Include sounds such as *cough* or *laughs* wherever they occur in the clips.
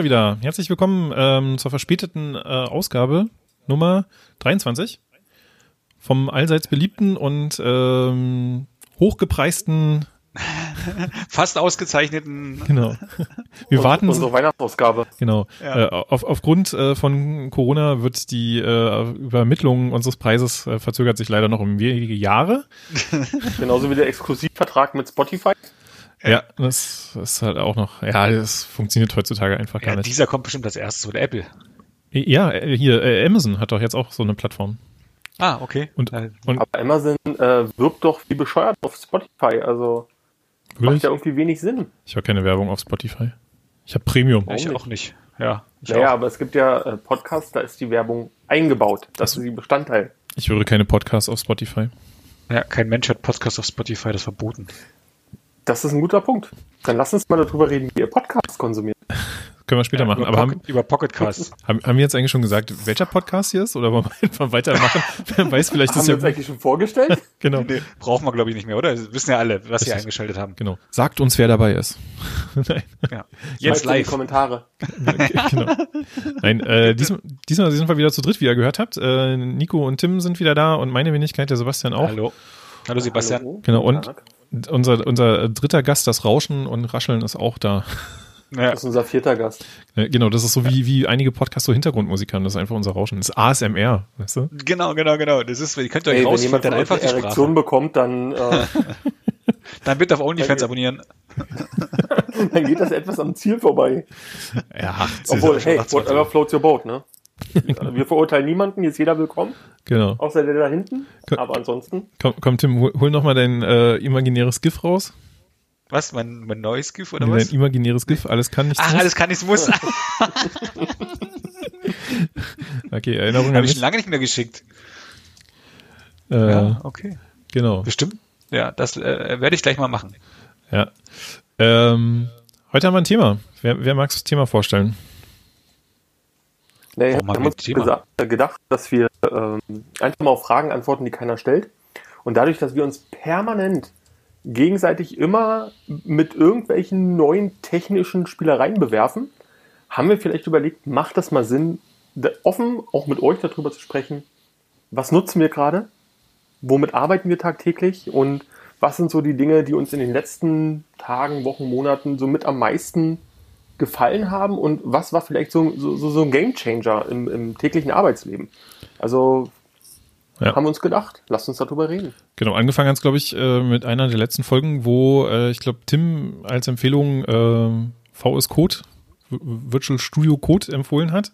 Wir wieder. Herzlich willkommen ähm, zur verspäteten äh, Ausgabe Nummer 23 vom allseits beliebten und ähm, hochgepreisten *laughs* fast ausgezeichneten. Genau. Wir Und- warten. Unsere Weihnachtsausgabe. Genau. Ja. Äh, auf, aufgrund äh, von Corona wird die äh, Übermittlung unseres Preises äh, verzögert sich leider noch um wenige Jahre. *laughs* Genauso wie der Exklusivvertrag mit Spotify. Ja, das ist halt auch noch. Ja, das funktioniert heutzutage einfach gar Ja, nicht. dieser kommt bestimmt als erstes oder Apple. Ja, äh, hier äh, Amazon hat doch jetzt auch so eine Plattform. Ah, okay. Und, und Aber Amazon äh, wirbt doch wie bescheuert auf Spotify. Also macht wirklich, ja irgendwie wenig Sinn. ich habe keine Werbung auf Spotify. Ich habe Premium. ich auch nicht. Ja. Ich Naja, auch. aber es gibt ja äh, Podcasts, da ist die Werbung eingebaut. Das ist die Bestandteil. Ich höre keine Podcasts auf Spotify. ja, kein Mensch hat Podcast auf Spotify, das ist verboten. Das ist ein guter Punkt. Dann lass uns mal darüber reden, wie ihr Podcasts konsumiert. *laughs* Können wir später machen. über, Aber haben, Pocket, über Pocketcast. *laughs* haben, haben wir jetzt eigentlich schon gesagt, welcher Podcast hier ist? Oder wollen wir *laughs* einfach weitermachen? Wer weiß, vielleicht Haben ist wir ja uns eigentlich schon vorgestellt? genau. nee, brauchen wir, glaube ich, nicht mehr, oder? Das wissen ja alle, was sie Richtig. eingeschaltet haben. Genau. Sagt uns, wer dabei ist. Nein. Ja. Jetzt in die live. Kommentare. genau. Nein, äh, diesmal, diesmal sind wir wieder zu dritt, wie ihr gehört habt. Äh, Nico und Tim sind wieder da und meine Wenigkeit, der Sebastian auch. Hallo. Hallo Sebastian. Hallo. Genau, und- Tag. Unser, unser dritter Gast, das Rauschen und Rascheln, ist auch da. Ja. Das ist unser vierter Gast. Äh, Genau, das ist so wie, wie einige Podcasts so Hintergrundmusik haben. Das ist einfach unser Rauschen. Das ist ASMR, weißt du? Genau, genau, genau. Das ist, ihr könnt euch Ey, wenn jemand euch einfach eine die Erektion Sprache. bekommt, dann, äh, *laughs* *laughs* Dann bitte auf OnlyFans abonnieren. *laughs* dann geht das etwas am Ziel vorbei. Ja, Obwohl, hey, nach 20 whatever floats your boat, ne? Wir verurteilen niemanden, hier ist jeder willkommen, genau. außer der da hinten. Ko- Aber ansonsten, Komm, komm Tim, hol, hol noch mal dein äh, imaginäres GIF raus. Was? Mein, mein neues GIF oder Nee, was? dein imaginäres GIF, alles kann, nichts Ach, muss. alles kann, nichts muss. *laughs* Okay, Erinnerung Habe ich lange nicht mehr geschickt. Äh, Ja, okay. Genau, Bestimmt. Ja, das äh, werde ich gleich mal machen. ja. Ähm, heute haben wir ein Thema. Wer, wer mag das Thema vorstellen? Warum wir haben uns gesagt, äh, gedacht, dass wir ähm, einfach mal auf Fragen antworten, die keiner stellt. Und dadurch, dass wir uns permanent gegenseitig immer mit irgendwelchen neuen technischen Spielereien bewerfen, haben wir vielleicht überlegt, macht das mal Sinn, offen auch mit euch darüber zu sprechen, was nutzen wir gerade, womit arbeiten wir tagtäglich und was sind so die Dinge, die uns in den letzten Tagen, Wochen, Monaten so mit am meisten gefallen haben und was war vielleicht so, so, so ein Gamechanger im, im täglichen Arbeitsleben. Also Ja. haben wir uns gedacht, lasst uns darüber reden. Genau, angefangen hat es, glaube ich, äh, mit einer der letzten Folgen, wo äh, ich glaube, Tim als Empfehlung äh, VS Code, Virtual Studio Code empfohlen hat.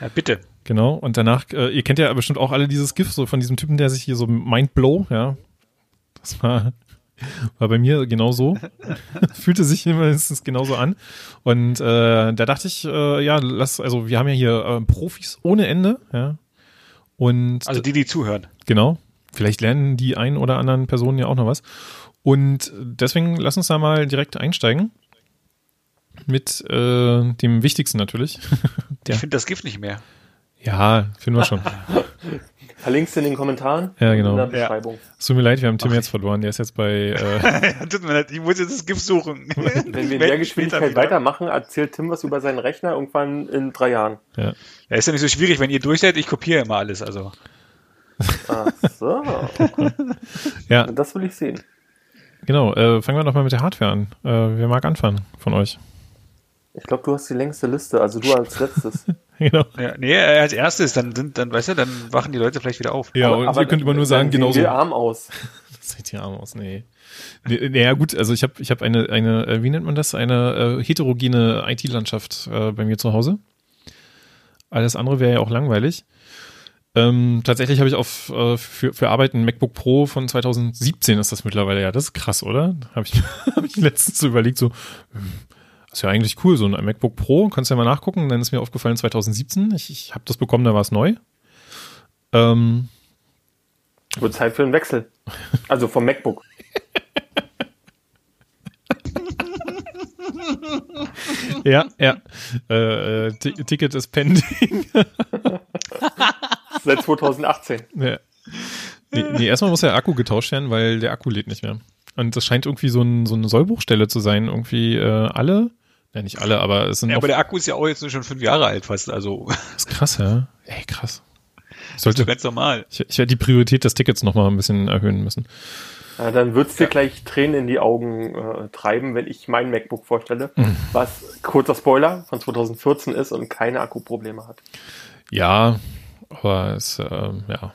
Ja, bitte. Genau, und danach, äh, ihr kennt ja bestimmt auch alle dieses GIF so von diesem Typen, der sich hier so Mindblow, ja. Das war, war bei mir genau so. *laughs* Fühlte sich mindestens genauso an. Und äh, da dachte ich, äh, ja, lass, also wir haben ja hier äh, Profis ohne Ende, ja. Und Also die, die zuhören. Genau. Vielleicht lernen die ein oder anderen Personen ja auch noch was. Und deswegen lass uns da mal direkt einsteigen. Mit äh, dem Wichtigsten natürlich. *laughs* Ich finde das GIF nicht mehr. ja, finden wir schon. *laughs* Verlinkst du in den Kommentaren Ja, genau. in der Beschreibung. Es tut mir leid, wir haben Tim jetzt verloren. Der ist jetzt bei. *laughs* Äh, Tut mir leid, ich muss jetzt das GIF suchen. *laughs* Wenn wir in der Geschwindigkeit weitermachen, erzählt Tim was über seinen Rechner irgendwann in drei Jahren. ja. Ja, ist ja nicht so schwierig, wenn ihr durch seid, ich kopiere immer alles. Also. Ach so, *laughs* ja, das will ich sehen. genau. Äh, fangen wir doch mal mit der Hardware an. Äh, wer mag anfangen von euch? Ich glaube, du hast die längste Liste, also du als letztes. *laughs* genau. Ja, nee, als erstes, dann sind, dann, weißt du, dann wachen die Leute vielleicht wieder auf. Ja, und ihr könnt immer nur sagen, genauso. sehen wir arm aus. *laughs* Das sieht ja arm aus, nee. nee naja, gut, also ich habe ich hab eine, eine, äh, wie nennt man das? Eine äh, heterogene IT-Landschaft äh, bei mir zu Hause. Alles andere wäre ja auch langweilig. Ähm, tatsächlich habe ich auf äh, für, für Arbeit ein MacBook Pro von 2017 ist das mittlerweile, ja, das ist krass, oder? Habe ich, *laughs* hab ich letztens so überlegt, so, hm, ist ja eigentlich cool, so ein MacBook Pro, kannst du ja mal nachgucken, dann ist mir aufgefallen 2017, ich, ich habe das bekommen, da war es neu. Ähm, Wird Zeit für einen Wechsel. Also vom MacBook. *laughs* ja, ja. Äh, äh, Ti- Ticket ist pending. Seit 2018. *laughs* Ja. Nee, nee, erstmal muss der Akku getauscht werden, weil der Akku lädt nicht mehr. Und das scheint irgendwie so, ein, so eine Sollbruchstelle zu sein. Irgendwie äh, alle, Ja, nicht alle, aber es sind Ja, aber der Akku ist ja auch jetzt schon fünf Jahre alt fast, also das ist krass, ja. Ey, krass. Ich so sollte, ganz normal. ich, ich werde die Priorität des Tickets noch mal ein bisschen erhöhen müssen. Ja, dann wird's dir gleich Tränen in die Augen äh, treiben, wenn ich mein MacBook vorstelle, Mhm. was, kurzer Spoiler, von 2014 ist und keine Akkuprobleme hat. Ja, aber es, ähm, ja.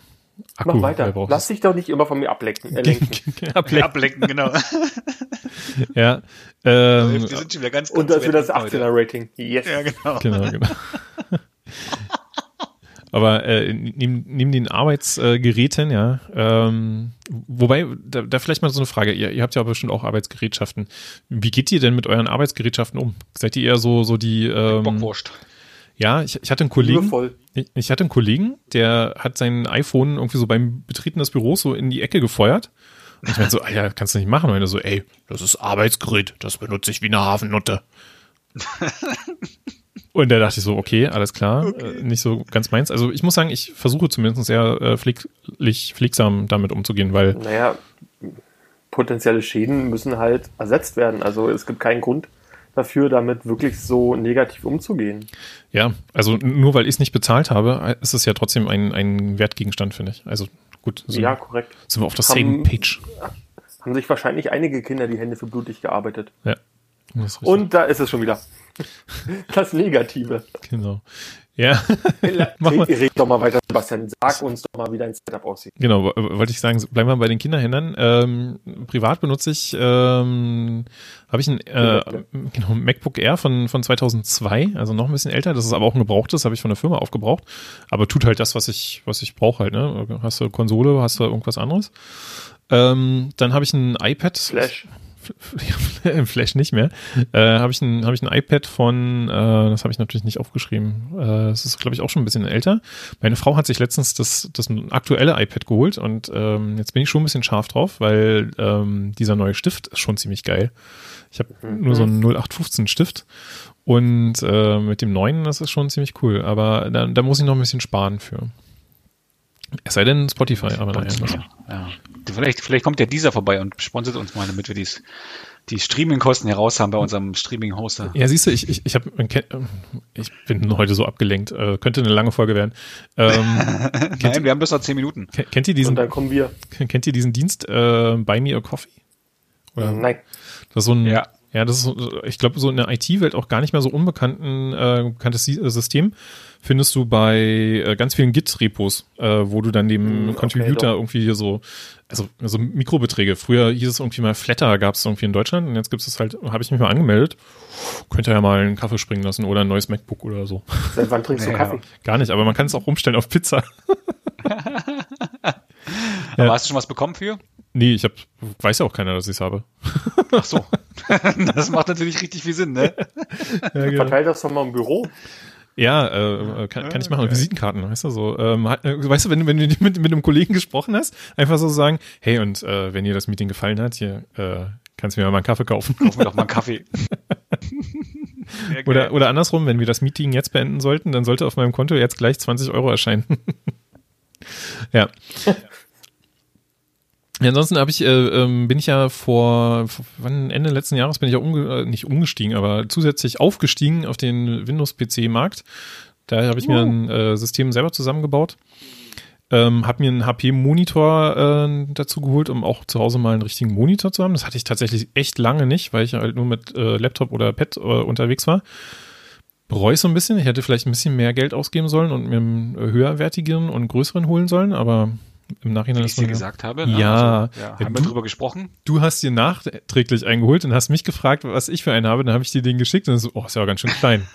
Akku, Mach weiter. Lass dich doch nicht immer von mir ablenken. Äh, lenken. *laughs* Ablenken. Ablenken, genau. *laughs* Ja, ähm, Wir sind schon wieder ganz, ganz Und das wird das weit heute. 18er-Rating. Yes. Ja, genau. genau, genau. *laughs* Aber äh, neben, neben den Arbeitsgeräten, ja, ähm, wobei, da, da vielleicht mal so eine Frage, ihr, ihr habt ja bestimmt auch Arbeitsgerätschaften. Wie geht ihr denn mit euren Arbeitsgerätschaften um? Seid ihr eher so, so die ähm, Bockwurst. Ja, ich, ich hatte einen Kollegen, Liebevoll. Ich, hatte einen Kollegen, der hat sein iPhone irgendwie so beim Betreten des Büros so in die Ecke gefeuert. Und ich meinte so, Alter, kannst du nicht machen. Und er so, ey, das ist Arbeitsgerät, das benutze ich wie eine Hafennutte. *laughs* Und da dachte ich so, okay, alles klar, Äh, nicht so ganz meins. Also ich muss sagen, ich versuche zumindest sehr äh, pfleglich, pflegsam damit umzugehen, weil Naja, potenzielle Schäden müssen halt ersetzt werden. Also es gibt keinen Grund dafür, damit wirklich so negativ umzugehen. ja, also nur weil ich es nicht bezahlt habe, ist es ja trotzdem ein, ein Wertgegenstand, finde ich. Also gut, sind, Ja, korrekt. sind wir auf der Haben- same page. Haben sich wahrscheinlich einige Kinder die Hände für blutig gearbeitet. Ja. Und da ist es schon wieder. *laughs* Das Negative. Genau. Ja, *laughs* Mach mal. Red doch mal weiter, Sebastian. Sag uns doch mal, wie dein Setup aussieht. genau, wollte ich sagen, bleiben wir bei den Kinderhändlern. Ähm, privat benutze ich, ähm, habe ich ein äh, genau, MacBook Air von, von 2002, also noch ein bisschen älter. Das ist aber auch ein gebrauchtes, habe ich von der Firma aufgebraucht. Aber tut halt das, was ich, was ich brauche halt. Ne? Hast du Konsole, hast du irgendwas anderes? Ähm, dann habe ich ein iPad. Flash. *laughs* Im Flash nicht mehr. Äh, habe ich ein habe ich ein iPad von, äh, das habe ich natürlich nicht aufgeschrieben. Äh, das ist glaube ich auch schon ein bisschen älter. Meine Frau hat sich letztens das das aktuelle iPad geholt und ähm, jetzt bin ich schon ein bisschen scharf drauf, weil ähm, dieser neue Stift ist schon ziemlich geil. Ich habe nur so einen 0815 Stift und äh, mit dem neuen das ist schon ziemlich cool, aber da, da muss ich noch ein bisschen sparen für. Es sei denn Spotify, aber naja. das- Ja. Vielleicht, vielleicht kommt ja dieser vorbei und sponsert uns mal, damit wir dies, die Streaming-Kosten heraus haben bei unserem Streaming-Hoster. Ja, siehst du, ich, ich, ich, hab, ich bin heute so abgelenkt. Äh, könnte eine lange Folge werden. Ähm, *laughs* kennt, Nein, wir haben bloß noch zehn Minuten. ihr- kennt ihr Und diesen, dann kommen wir. kennt ihr diesen Dienst äh, Buy Me a Coffee? Oder? Nein. Das ist so ein, ja, Ja. das ist, so, ich glaube, so in der IT-Welt auch gar nicht mehr so unbekannten, äh, bekanntes Si- System. Findest du bei äh, ganz vielen Git-Repos, äh, wo du dann dem Hm, okay, Contributor doch. irgendwie so, also, also Mikrobeträge. Früher hieß es irgendwie mal Flatter, gab es irgendwie in Deutschland und jetzt gibt es halt, habe ich mich mal angemeldet. Könnt ihr ja mal einen Kaffee springen lassen oder ein neues MacBook oder so. Seit wann trinkst du Ja. Kaffee? Gar nicht, aber man kann es auch umstellen auf Pizza. *laughs* Aber hast du schon was bekommen für? Nee, ich hab, weiß ja auch keiner, dass ich es habe. Ach so. *laughs* das macht natürlich richtig viel Sinn, ne? *laughs* Ja, genau. Verteil das doch mal im Büro. Ja, äh, kann, kann ich machen. Visitenkarten, weißt du so. Ähm, äh, weißt du, wenn, du- wenn du *laughs* mit, mit einem Kollegen gesprochen hast, einfach so sagen, hey, und äh, wenn dir das Meeting gefallen hat, hier äh, kannst du mir mal einen Kaffee kaufen. Kaufen wir doch mal einen Kaffee. Oder, oder andersrum, wenn wir das Meeting jetzt beenden sollten, dann sollte auf meinem Konto jetzt gleich 20 Euro erscheinen. ja. Ansonsten habe ich, äh, ähm, bin ich ja vor, vor wann Ende letzten Jahres bin ich ja umge äh, nicht umgestiegen, aber zusätzlich aufgestiegen auf den Windows-PC-Markt. Da habe ich mir ein äh, System selber zusammengebaut. Ähm, habe mir einen HP-Monitor äh, dazu geholt, um auch zu Hause mal einen richtigen Monitor zu haben. Das hatte ich tatsächlich echt lange nicht, weil ich halt nur mit äh, Laptop oder Pad äh, unterwegs war. Bereue ich so ein bisschen. Ich hätte vielleicht ein bisschen mehr Geld ausgeben sollen und mir einen höherwertigeren und größeren holen sollen, aber im Nachhinein Wie ich dir gesagt habe. Ja. Also, ja haben wir du- drüber gesprochen? Du hast dir nachträglich eingeholt und hast mich gefragt, was ich für einen habe. Dann habe ich dir den geschickt und so, oh, ist ja auch ganz schön klein.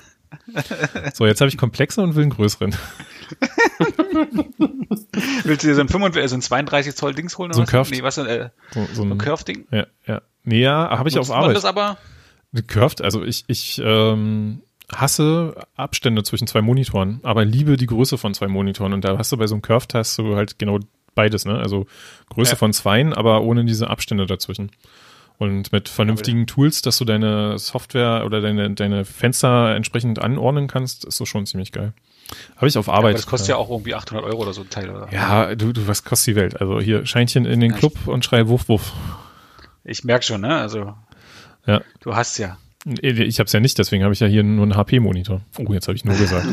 *laughs* so, jetzt habe ich komplexer und will einen größeren. *laughs* Willst du dir so ein, 35, also ein 32 Zoll Dings holen? So ein? Curved. Nee, was, äh, So, so so ein, ein Curve-Ding? ja, ja. Nee, ja, habe ich Nutzt auf Arbeit. das aber? Curved, also ich, ich ähm, hasse Abstände zwischen zwei Monitoren, aber liebe die Größe von zwei Monitoren. Und da hast du bei so einem Curved hast du halt genau beides, ne? Also Größe Ja. von zweien, aber ohne diese Abstände dazwischen. Und mit vernünftigen Tools, dass du deine Software oder deine, deine Fenster entsprechend anordnen kannst, ist so schon ziemlich geil. Habe ich auf Aber Arbeit. das kostet ja auch irgendwie 800 Euro oder so ein Teil, oder? Ja, du, du, was kostet die Welt? Also hier Scheinchen in den Ja, Club und schrei Wuff, Wuff. Ich merke schon, ne? Also, Ja. du hast ja. Ich habe es ja nicht, deswegen habe ich ja hier nur einen HP-Monitor. Oh, jetzt habe ich nur gesagt.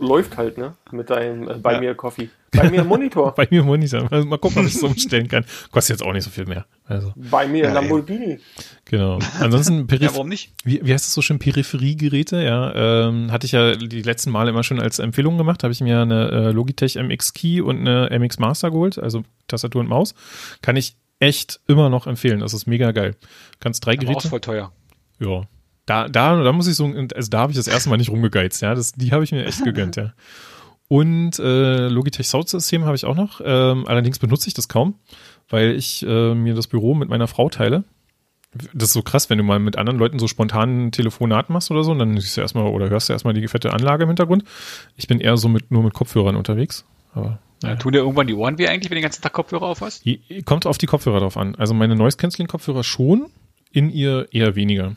Läuft halt, ne? Mit deinem äh, bei ja. mir Coffee. Bei mir *laughs* Monitor. bei mir Monitor. Also mal gucken, ob ich es umstellen kann. Kostet jetzt auch nicht so viel mehr. Also. Bei mir ja, Lamborghini. Genau. Ansonsten *laughs* Peripher ja, warum nicht? Wie, wie heißt das so schön? Peripheriegeräte, ja. Ähm, hatte ich ja die letzten Male immer schon als Empfehlung gemacht. Habe ich mir eine äh, Logitech MX Key und eine MX Master geholt, also Tastatur und Maus. Kann ich echt immer noch empfehlen. Das ist mega geil. kannst drei Geräte. Aber auch voll teuer. Ja, da, da, da muss ich so, also da habe ich das erste Mal nicht rumgegeizt, ja. Das, die habe ich mir echt *laughs* gegönnt, ja. Und äh, Logitech Sound System habe ich auch noch. Ähm, allerdings benutze ich das kaum, weil ich äh, mir das Büro mit meiner Frau teile. Das ist so krass, wenn du mal mit anderen Leuten so spontan ein Telefonat machst oder so, und dann siehst du erstmal oder hörst du erstmal die fette Anlage im Hintergrund. Ich bin eher so mit nur mit Kopfhörern unterwegs. Aber ja. Tun dir irgendwann die Ohren weh eigentlich, wenn du den ganzen Tag Kopfhörer auf hast? Kommt auf die Kopfhörer drauf an. Also meine Noise Cancelling Kopfhörer schon, in ihr eher weniger.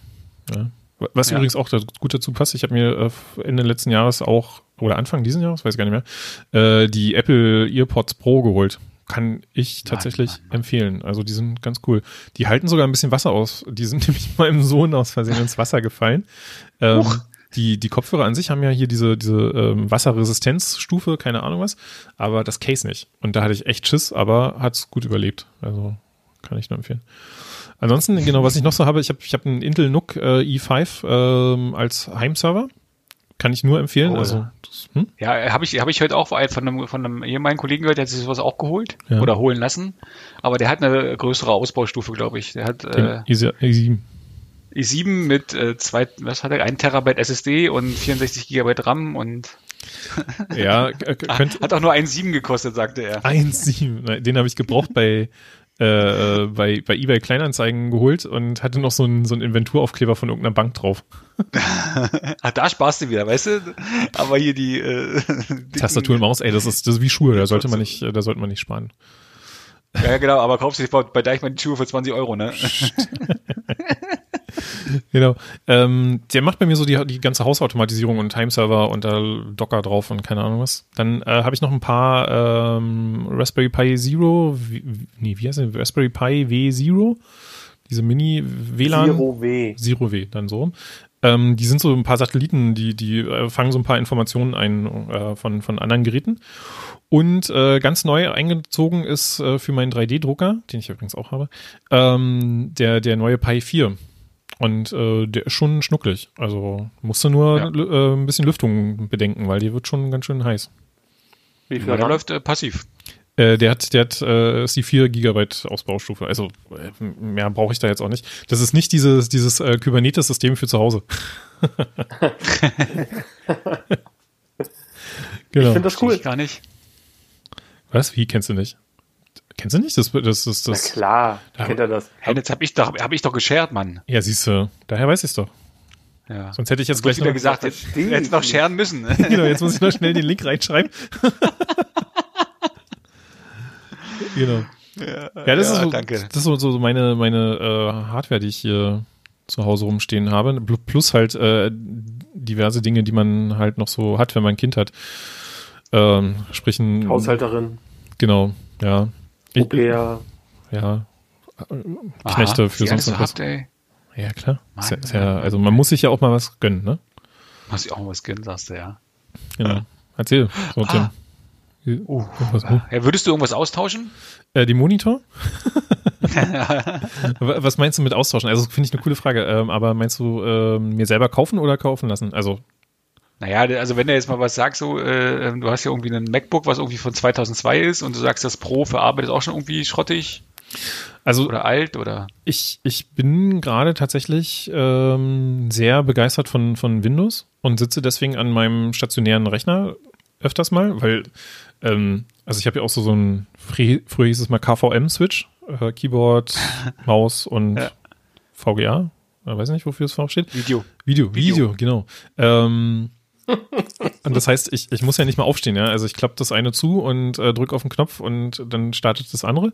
Ja. Was ja. übrigens auch da gut dazu passt, ich habe mir äh, Ende letzten Jahres auch, oder Anfang diesen Jahres, weiß ich gar nicht mehr, äh, die Apple EarPods Pro geholt. Kann ich tatsächlich Mann, Mann, Mann. empfehlen. Also die sind ganz cool. Die halten sogar ein bisschen Wasser aus. Die sind *laughs* nämlich meinem Sohn aus Versehen ins Wasser gefallen. Ähm, die, die Kopfhörer an sich haben ja hier diese, diese ähm, Wasserresistenzstufe, keine Ahnung was, aber das Case nicht. Und da hatte ich echt Schiss, aber hat's gut überlebt. Also kann ich nur empfehlen. Ansonsten, genau, was ich noch so habe, ich habe ich hab einen Intel NUC äh, i5 ähm, als Heimserver. Kann ich nur empfehlen. Oh, also, das, hm? Ja, habe ich, hab ich heute auch von einem, von einem ehemaligen Kollegen gehört, der hat sich sowas auch geholt ja. oder holen lassen. Aber der hat eine größere Ausbaustufe, glaube ich. Der hat äh, i7. i7 mit äh, zwei, was hat er? 1 Terabyte SSD und 64 Gigabyte RAM und ja, *laughs* könnt, hat auch nur 1,7 gekostet, sagte er. 1,7, den habe ich gebraucht bei äh, bei, bei eBay Kleinanzeigen geholt und hatte noch so einen, so einen Inventuraufkleber von irgendeiner Bank drauf. *laughs* ah, da sparst du wieder, weißt du? Aber hier die äh, Tastatur und Maus, ey, das ist, das ist wie Schuhe, da sollte man nicht, da sollte man nicht sparen. Ja, genau, aber kaufst du bei Deichmann die Schuhe für 20 Euro, ne? *laughs* *laughs* genau. Ähm, der macht bei mir so die, die ganze Hausautomatisierung und Timeserver und da Docker drauf und keine Ahnung was. Dann äh, habe ich noch ein paar ähm, Raspberry Pi Zero, wie, nee, wie heißt der? Raspberry Pi W0, diese Mini-WLAN. Zero W. Zero W, dann so. Ähm, die sind so ein paar Satelliten, die, die äh, fangen so ein paar Informationen ein äh, von, von anderen Geräten. Und äh, ganz neu eingezogen ist äh, für meinen 3D-Drucker, den ich übrigens auch habe, ähm, der, der neue Pi 4. Und äh, der ist schon schnucklig. Also musst du nur ja. äh, ein bisschen Lüftung bedenken, weil die wird schon ganz schön heiß. Wie viel ja, läuft äh, passiv? Äh, der hat, der hat äh, ist die 4 Gigabyte Ausbaustufe. Also äh, mehr brauche ich da jetzt auch nicht. Das ist nicht dieses, dieses äh, Kubernetes-System für zu Hause. *laughs* *laughs* genau. Ich finde das cool. Ich gar nicht. Was? Wie kennst du nicht? Kennst du nicht? Das, das, das, das, Na klar, da, kennt er das. Hey, jetzt hab ich doch, hab ich doch geshared, Mann. Ja, siehst du, daher weiß ich es doch. Ja. Sonst hätte ich jetzt gleich wieder gesagt, jetzt, jetzt noch scheren müssen. *laughs* *laughs* genau, jetzt muss ich noch schnell den Link reinschreiben. *laughs* genau. Ja, ja, das, ja, ist so, danke. das ist so, so meine, meine äh, Hardware, die ich hier zu Hause rumstehen habe. Plus halt äh, diverse Dinge, die man halt noch so hat, wenn man ein Kind hat. Ähm, sprich ein, Haushalterin. Genau, ja. Pair. Ja. Knechte Aha, für sonst was. Ja, klar. Ist ja, also man muss sich ja auch mal was gönnen, ne? Muss ich auch mal was gönnen, sagst du, ja. Genau. Erzähl. So, ah. Oh, ja, würdest du irgendwas austauschen? Äh, die Monitor? *laughs* was meinst du mit austauschen? Also finde ich eine coole Frage. Ähm, aber meinst du äh, mir selber kaufen oder kaufen lassen? Also naja, also wenn du jetzt mal was sagst, so, äh, du hast ja irgendwie einen MacBook, was irgendwie von 2002 ist und du sagst, das Pro für Arbeit ist auch schon irgendwie schrottig. Also oder alt oder? Ich, ich bin gerade tatsächlich ähm, sehr begeistert von, von Windows und sitze deswegen an meinem stationären Rechner öfters mal, weil ähm, also ich habe ja auch so, so ein, früher hieß es mal KVM-Switch, äh, Keyboard, *laughs* Maus und ja. VGA. Ich weiß nicht, wofür es steht. Video. Video, Video, Video genau. Ähm, und das heißt, ich, ich muss ja nicht mal aufstehen, ja. Also ich klappe das eine zu und äh, drücke auf den Knopf und dann startet das andere.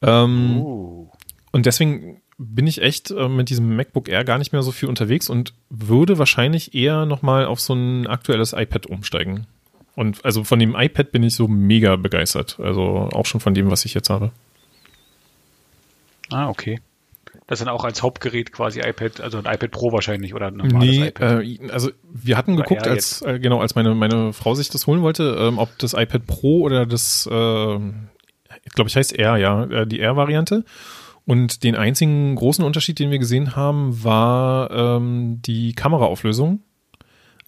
Ähm, uh. Und deswegen bin ich echt äh, mit diesem MacBook Air gar nicht mehr so viel unterwegs und würde wahrscheinlich eher nochmal auf so ein aktuelles iPad umsteigen. Und also von dem iPad bin ich so mega begeistert. Also auch schon von dem, was ich jetzt habe. Ah, okay. Das dann auch als Hauptgerät quasi iPad, also ein iPad Pro wahrscheinlich oder ein normales nee, iPad. Äh, also wir hatten geguckt, als äh, genau als meine meine Frau sich das holen wollte, ähm, ob das iPad Pro oder das, äh, ich glaube ich heißt R, ja, äh, die R-Variante. Und den einzigen großen Unterschied, den wir gesehen haben, war ähm, die Kameraauflösung.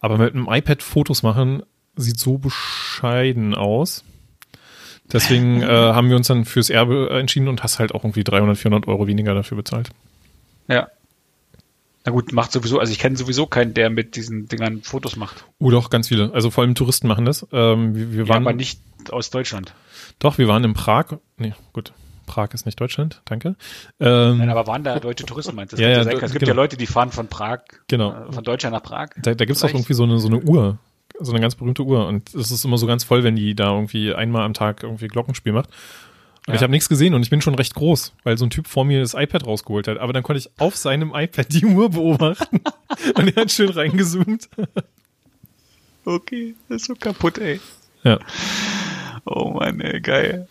Aber mit einem iPad Fotos machen sieht so bescheiden aus. Deswegen äh, haben wir uns dann fürs Erbe entschieden und hast halt auch irgendwie 300, 400 Euro weniger dafür bezahlt. Ja. Na gut, macht sowieso, also ich kenne sowieso keinen, der mit diesen Dingern Fotos macht. Oh doch, ganz viele. Also vor allem Touristen machen das. Ähm, wir, wir waren, ja, aber nicht aus Deutschland. Doch, wir waren in Prag. Nee, gut. Prag ist nicht Deutschland, danke. Ähm, Nein, aber waren da deutsche Touristen, meinst du? Ja, ja, es gibt genau. ja Leute, die fahren von Prag, genau. Äh, von Deutschland nach Prag. Da, da gibt es doch irgendwie so eine, so eine Uhr, so eine ganz berühmte Uhr. Und es ist immer so ganz voll, wenn die da irgendwie einmal am Tag irgendwie Glockenspiel macht. Und ja. ich habe nichts gesehen und ich bin schon recht groß, weil so ein Typ vor mir das iPad rausgeholt hat. Aber dann konnte ich auf seinem iPad die Uhr beobachten *laughs* und er hat schön reingezoomt. okay, das ist so kaputt, ey. Ja. Oh Mann, ey, geil.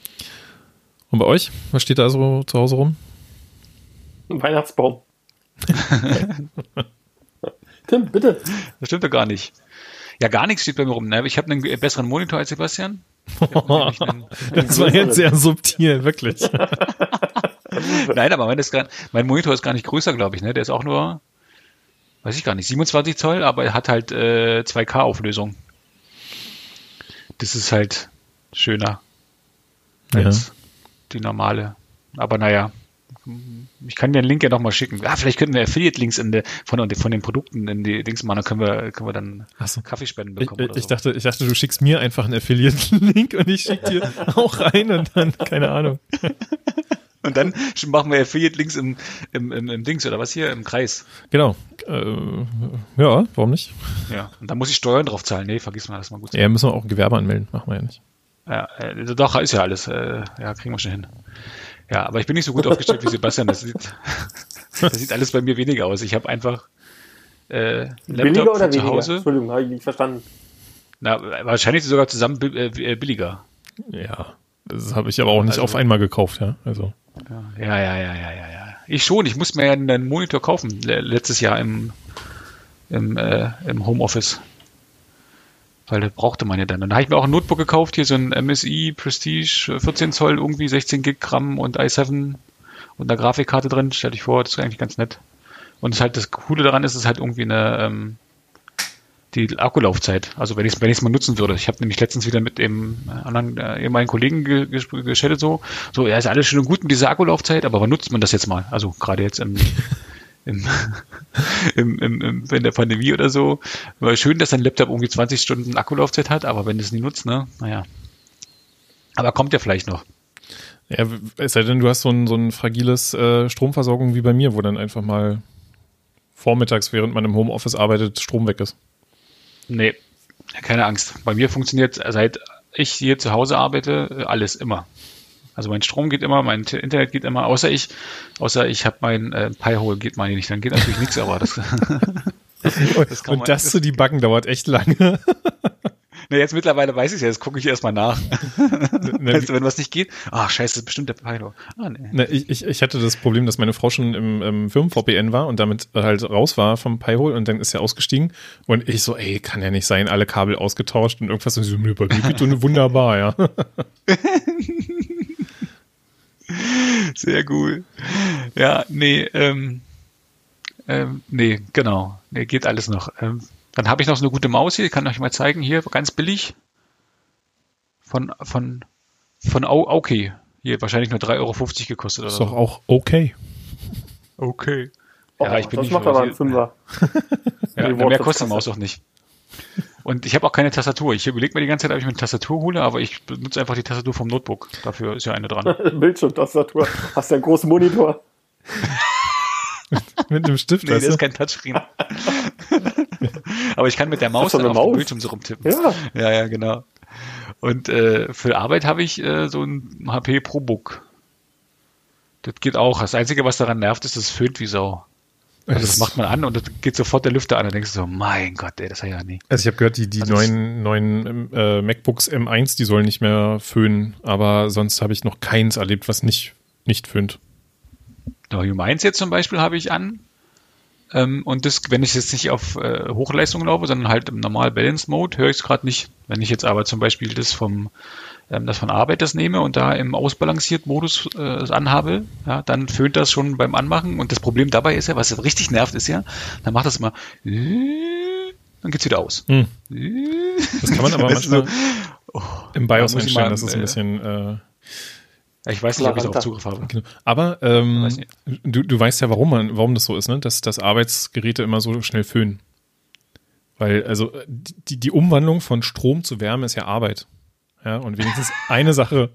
Und bei euch? Was steht da so zu Hause rum? Ein Weihnachtsbaum. *laughs* Tim, bitte. Das stimmt doch gar nicht. Ja, gar nichts steht bei mir rum. Ne? Ich habe einen besseren Monitor als Sebastian. *laughs* Einen, das war jetzt sehr subtil, wirklich. *laughs* Nein, aber mein, grad, mein, Monitor ist gar nicht größer, glaube ich. Ne? Der ist auch nur, weiß ich gar nicht, 27 Zoll, aber er hat halt äh, 2K-Auflösung. Das ist halt schöner als ja. die normale. Aber naja, ich kann dir den Link ja nochmal schicken. Ah, vielleicht könnten wir Affiliate-Links von, von den Produkten in die Links machen, dann können wir, können wir dann so. Kaffeespenden bekommen. Ich, ich so. dachte, ich dachte, du schickst mir einfach einen Affiliate-Link und ich schicke dir auch rein und dann, keine Ahnung. *laughs* Und dann machen wir Affiliate-Links im, im, im, im Dings oder was hier, im Kreis. Genau. Äh, ja, warum nicht? Ja, und dann muss ich Steuern drauf zahlen. Nee, vergiss mal, das mal gut. Ja, müssen wir auch ein Gewerbe anmelden, machen wir ja nicht. Ja, äh, doch, ist ja alles. Äh, ja, kriegen wir schon hin. Ja, aber ich bin nicht so gut aufgestellt wie Sebastian. Das sieht, *laughs* das sieht alles bei mir weniger aus. Ich habe einfach äh, Billiger oder zu weniger? Hause. Entschuldigung, habe ich nicht verstanden. Na, wahrscheinlich sogar zusammen äh, äh, billiger. Ja, das habe ich aber auch nicht also, auf einmal gekauft, ja. Also. Ja, ja, ja, ja, ja, ja. Ich schon. Ich muss mir ja einen Monitor kaufen letztes Jahr im im, äh, im Homeoffice. Weil das brauchte man ja dann. Dann habe ich mir auch ein Notebook gekauft, hier so ein MSI Prestige 14 Zoll, irgendwie 16 Gig RAM und i7 und eine Grafikkarte drin. Stell dich vor, das ist eigentlich ganz nett. Und halt das Coole daran ist, ist halt irgendwie eine ähm, die Akkulaufzeit. Also wenn ich es wenn mal nutzen würde. Ich habe nämlich letztens wieder mit dem anderen äh, ehemaligen Kollegen ge geschattet so. So, ja, ist alles schön und gut mit dieser Akkulaufzeit, aber wann nutzt man das jetzt mal? Also gerade jetzt im *laughs* im, *laughs* im, im, im, in der Pandemie oder so. War schön, dass dein Laptop irgendwie 20 Stunden Akkulaufzeit hat, aber wenn du es nie nutzt, ne, naja. Aber kommt ja vielleicht noch. Ja, es sei denn, du hast so ein, so ein fragiles äh, Stromversorgung wie bei mir, wo dann einfach mal vormittags, während man im Homeoffice arbeitet, Strom weg ist. Nee, keine Angst. Bei mir funktioniert, seit ich hier zu Hause arbeite, alles immer. Also mein Strom geht immer, mein Internet geht immer, außer ich, außer ich habe mein äh, Pi-Hole geht meine nicht, dann geht natürlich nichts, aber das. *laughs* das kann Und das zu die Backen dauert echt lange. *laughs* Na, jetzt mittlerweile weiß ich ja, jetzt gucke ich erstmal nach. *laughs* Ne, weißt du, wenn was nicht geht, ach scheiße, das ist bestimmt der Pilo. Ah, nee. Ne, ich, ich, hatte das Problem, dass meine Frau schon im, im Firmen-VPN war und damit halt raus war vom Pi-Hole und dann ist er ausgestiegen und ich so, ey, kann ja nicht sein, alle Kabel ausgetauscht und irgendwas und so, mir geht wunderbar, ja. Sehr cool. Ja, nee, ähm, ähm, nee, genau. Nee, geht alles noch. Ähm, dann habe ich noch so eine gute Maus hier, kann ich euch mal zeigen. Hier, ganz billig. Von, von, von okay. Hier, wahrscheinlich nur 3,50 Euro gekostet. Ist doch auch okay. Okay. Ja, oh, ich bin das nicht macht aber ein Fünfer. ja, mehr kostet die Maus auch nicht. Und ich habe auch keine Tastatur. Ich überlege mir die ganze Zeit, ob ich mir eine Tastatur hole, aber ich benutze einfach die Tastatur vom Notebook. Dafür ist ja eine dran. *laughs* Bildschirmtastatur. Hast du einen großen Monitor? *laughs* mit einem Stift. Nee, das ist kein Touchscreen. aber ich kann mit der Maus dann auf Maus? dem Bildschirm so rumtippen. Ja, ja, ja genau. Und äh, für Arbeit habe ich äh, so ein HP ProBook. Das geht auch. Das Einzige, was daran nervt, ist, dass es föhnt wie Sau. Also das, macht man an und dann geht sofort der Lüfter an. und denkst du so, mein Gott, ey, das hat ja nie. Also ich habe gehört, die, die also neuen, neuen äh, MacBooks M1, die sollen nicht mehr föhnen, aber sonst habe ich noch keins erlebt, was nicht, nicht föhnt. wie meins jetzt zum Beispiel habe ich an. Ähm, und das, wenn ich jetzt nicht auf äh, Hochleistung laufe, sondern halt im normal Balance Mode, höre ich es gerade nicht. Wenn ich jetzt aber zum Beispiel das vom ähm, das von Arbeit das nehme und da im ausbalanciert Modus äh, anhabe, ja, dann föhnt das schon beim Anmachen. Und das Problem dabei ist ja, was richtig nervt, ist ja, dann macht das immer, dann geht's wieder aus. Hm. Das kann man aber manchmal so, oh, im BIOS einstellen, das ist ein bisschen äh, ich weiß nicht, ob ich darauf Zugriff habe. Genau. Aber ähm, du, du weißt ja, warum man, warum das so ist, ne? Dass, dass Arbeitsgeräte immer so schnell föhnen. Weil, also die, die Umwandlung von Strom zu Wärme ist ja Arbeit. Ja, und wenigstens eine Sache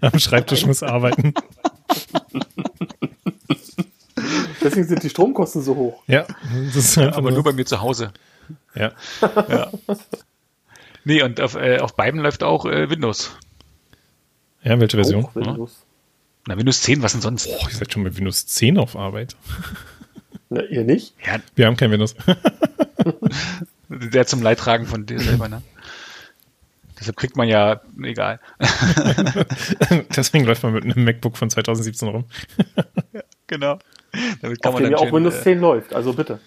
am Schreibtisch muss arbeiten. Deswegen sind die Stromkosten so hoch. Ja, das ist ja, aber nur bei mir zu Hause. Ja. ja. Nee, und auf, äh, auf beiden läuft auch äh, Windows. Ja, welche Version? Oh, Windows. Na, Windows 10, was denn sonst? Oh, ihr seid schon mit Windows 10 auf Arbeit. Na, ihr nicht? Ja. Wir haben kein Windows. *laughs* Der zum Leidtragen von dir selber, ne? Deshalb kriegt man ja, egal. *laughs* Deswegen läuft man mit einem MacBook von 2017 rum. ja, *laughs* genau. Damit kann Auf man dem ja auch Windows 10 läuft, also bitte.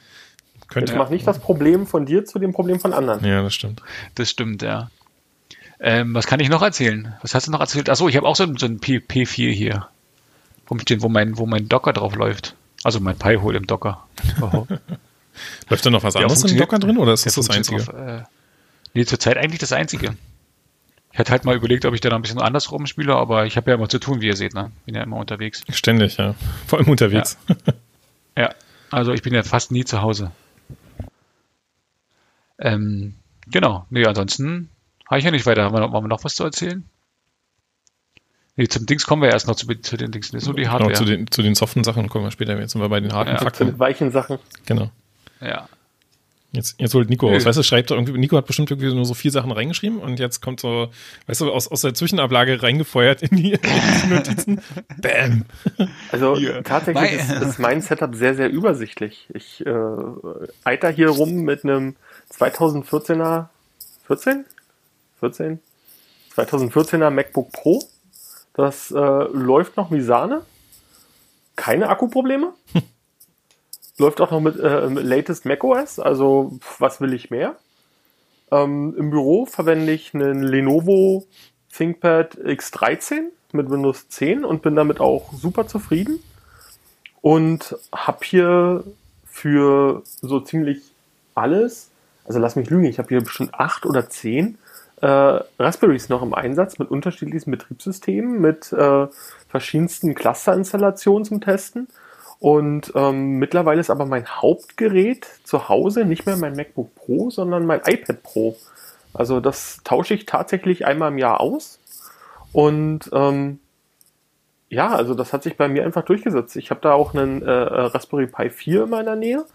Könnte. Jetzt mach nicht das Problem von dir zu dem Problem von anderen. Ja, das stimmt. Das stimmt, ja. Ähm, was kann ich noch erzählen? Was hast du noch erzählt? Achso, ich habe auch so, so ein P P4 hier. Rumstehen, wo mein, wo mein Docker drauf läuft. Also mein Pi-Hole im Docker. *laughs* läuft da noch was anderes im Docker drin oder ist das das Einzige? Auf, äh, nee, zurzeit eigentlich das Einzige. Ich hatte halt mal überlegt, ob ich da noch ein bisschen anders rumspiele, aber ich habe ja immer zu tun, wie ihr seht, ne? Bin ja immer unterwegs. Ständig, ja. Vor allem unterwegs. Ja, ja. also ich bin ja fast nie zu Hause. Ähm, genau. Nee, ansonsten habe ich ja nicht weiter. Haben wir, wir noch was zu erzählen? Nee, zum Dings kommen wir erst noch zu, zu den Dings. Nur die Hardware. Genau, zu den, zu den soften Sachen kommen wir später. Jetzt sind wir bei den harten ja. Fakten. Zu den weichen Sachen. Genau. Ja. Jetzt, jetzt holt Nico aus. Weißt du, schreibt irgendwie, Nico hat bestimmt irgendwie nur so vier Sachen reingeschrieben und jetzt kommt so, weißt du, aus, aus der Zwischenablage reingefeuert in die, in die Notizen. *laughs* Bam. Also yeah. tatsächlich ist, ist, mein Setup sehr, sehr übersichtlich. Ich äh, eiter hier rum mit einem 2014er, 14? 14? 2014er MacBook Pro. Das äh, läuft noch wie Sahne. Keine Akkuprobleme. *laughs* Läuft auch noch mit äh, latest macOS, also was will ich mehr? Ähm, Im Büro verwende ich einen Lenovo ThinkPad X13 mit Windows 10 und bin damit auch super zufrieden. Und habe hier für so ziemlich alles, also lass mich lügen, ich habe hier bestimmt acht oder zehn äh, Raspberries noch im Einsatz mit unterschiedlichsten Betriebssystemen, mit äh, verschiedensten Clusterinstallationen zum Testen und ähm, mittlerweile ist aber mein Hauptgerät zu Hause nicht mehr mein MacBook Pro, sondern mein iPad Pro. Also das tausche ich tatsächlich einmal im Jahr aus. Und ähm, ja, also das hat sich bei mir einfach durchgesetzt. Ich habe da auch einen äh, Raspberry Pi 4 in meiner Nähe,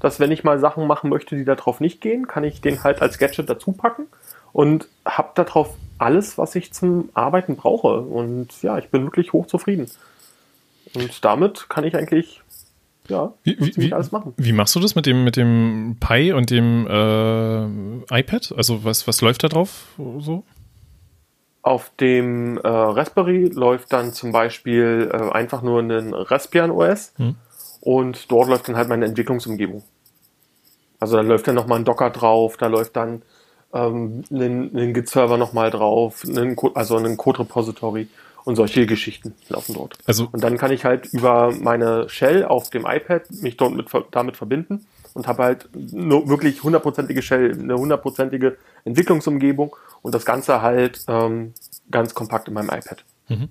dass wenn ich mal Sachen machen möchte, die darauf nicht gehen, kann ich den halt als Gadget dazu packen und habe darauf alles, was ich zum Arbeiten brauche. Und ja, ich bin wirklich hochzufrieden. Und damit kann ich eigentlich ja, wie, wie, alles machen. Wie machst du das mit dem, mit dem Pi und dem äh, iPad? Also was, was läuft da drauf so? Auf dem äh, Raspberry läuft dann zum Beispiel äh, einfach nur ein Raspbian OS hm. und dort läuft dann halt meine Entwicklungsumgebung. Also da läuft dann nochmal ein Docker drauf, da läuft dann ähm, ein, ein Git-Server nochmal drauf, ein, also ein Code-Repository und solche Geschichten laufen dort. Also und dann kann ich halt über meine Shell auf dem iPad mich dort mit, damit verbinden und habe halt nur wirklich hundertprozentige Shell, eine hundertprozentige Entwicklungsumgebung und das Ganze halt ähm, ganz kompakt in meinem iPad. Mhm.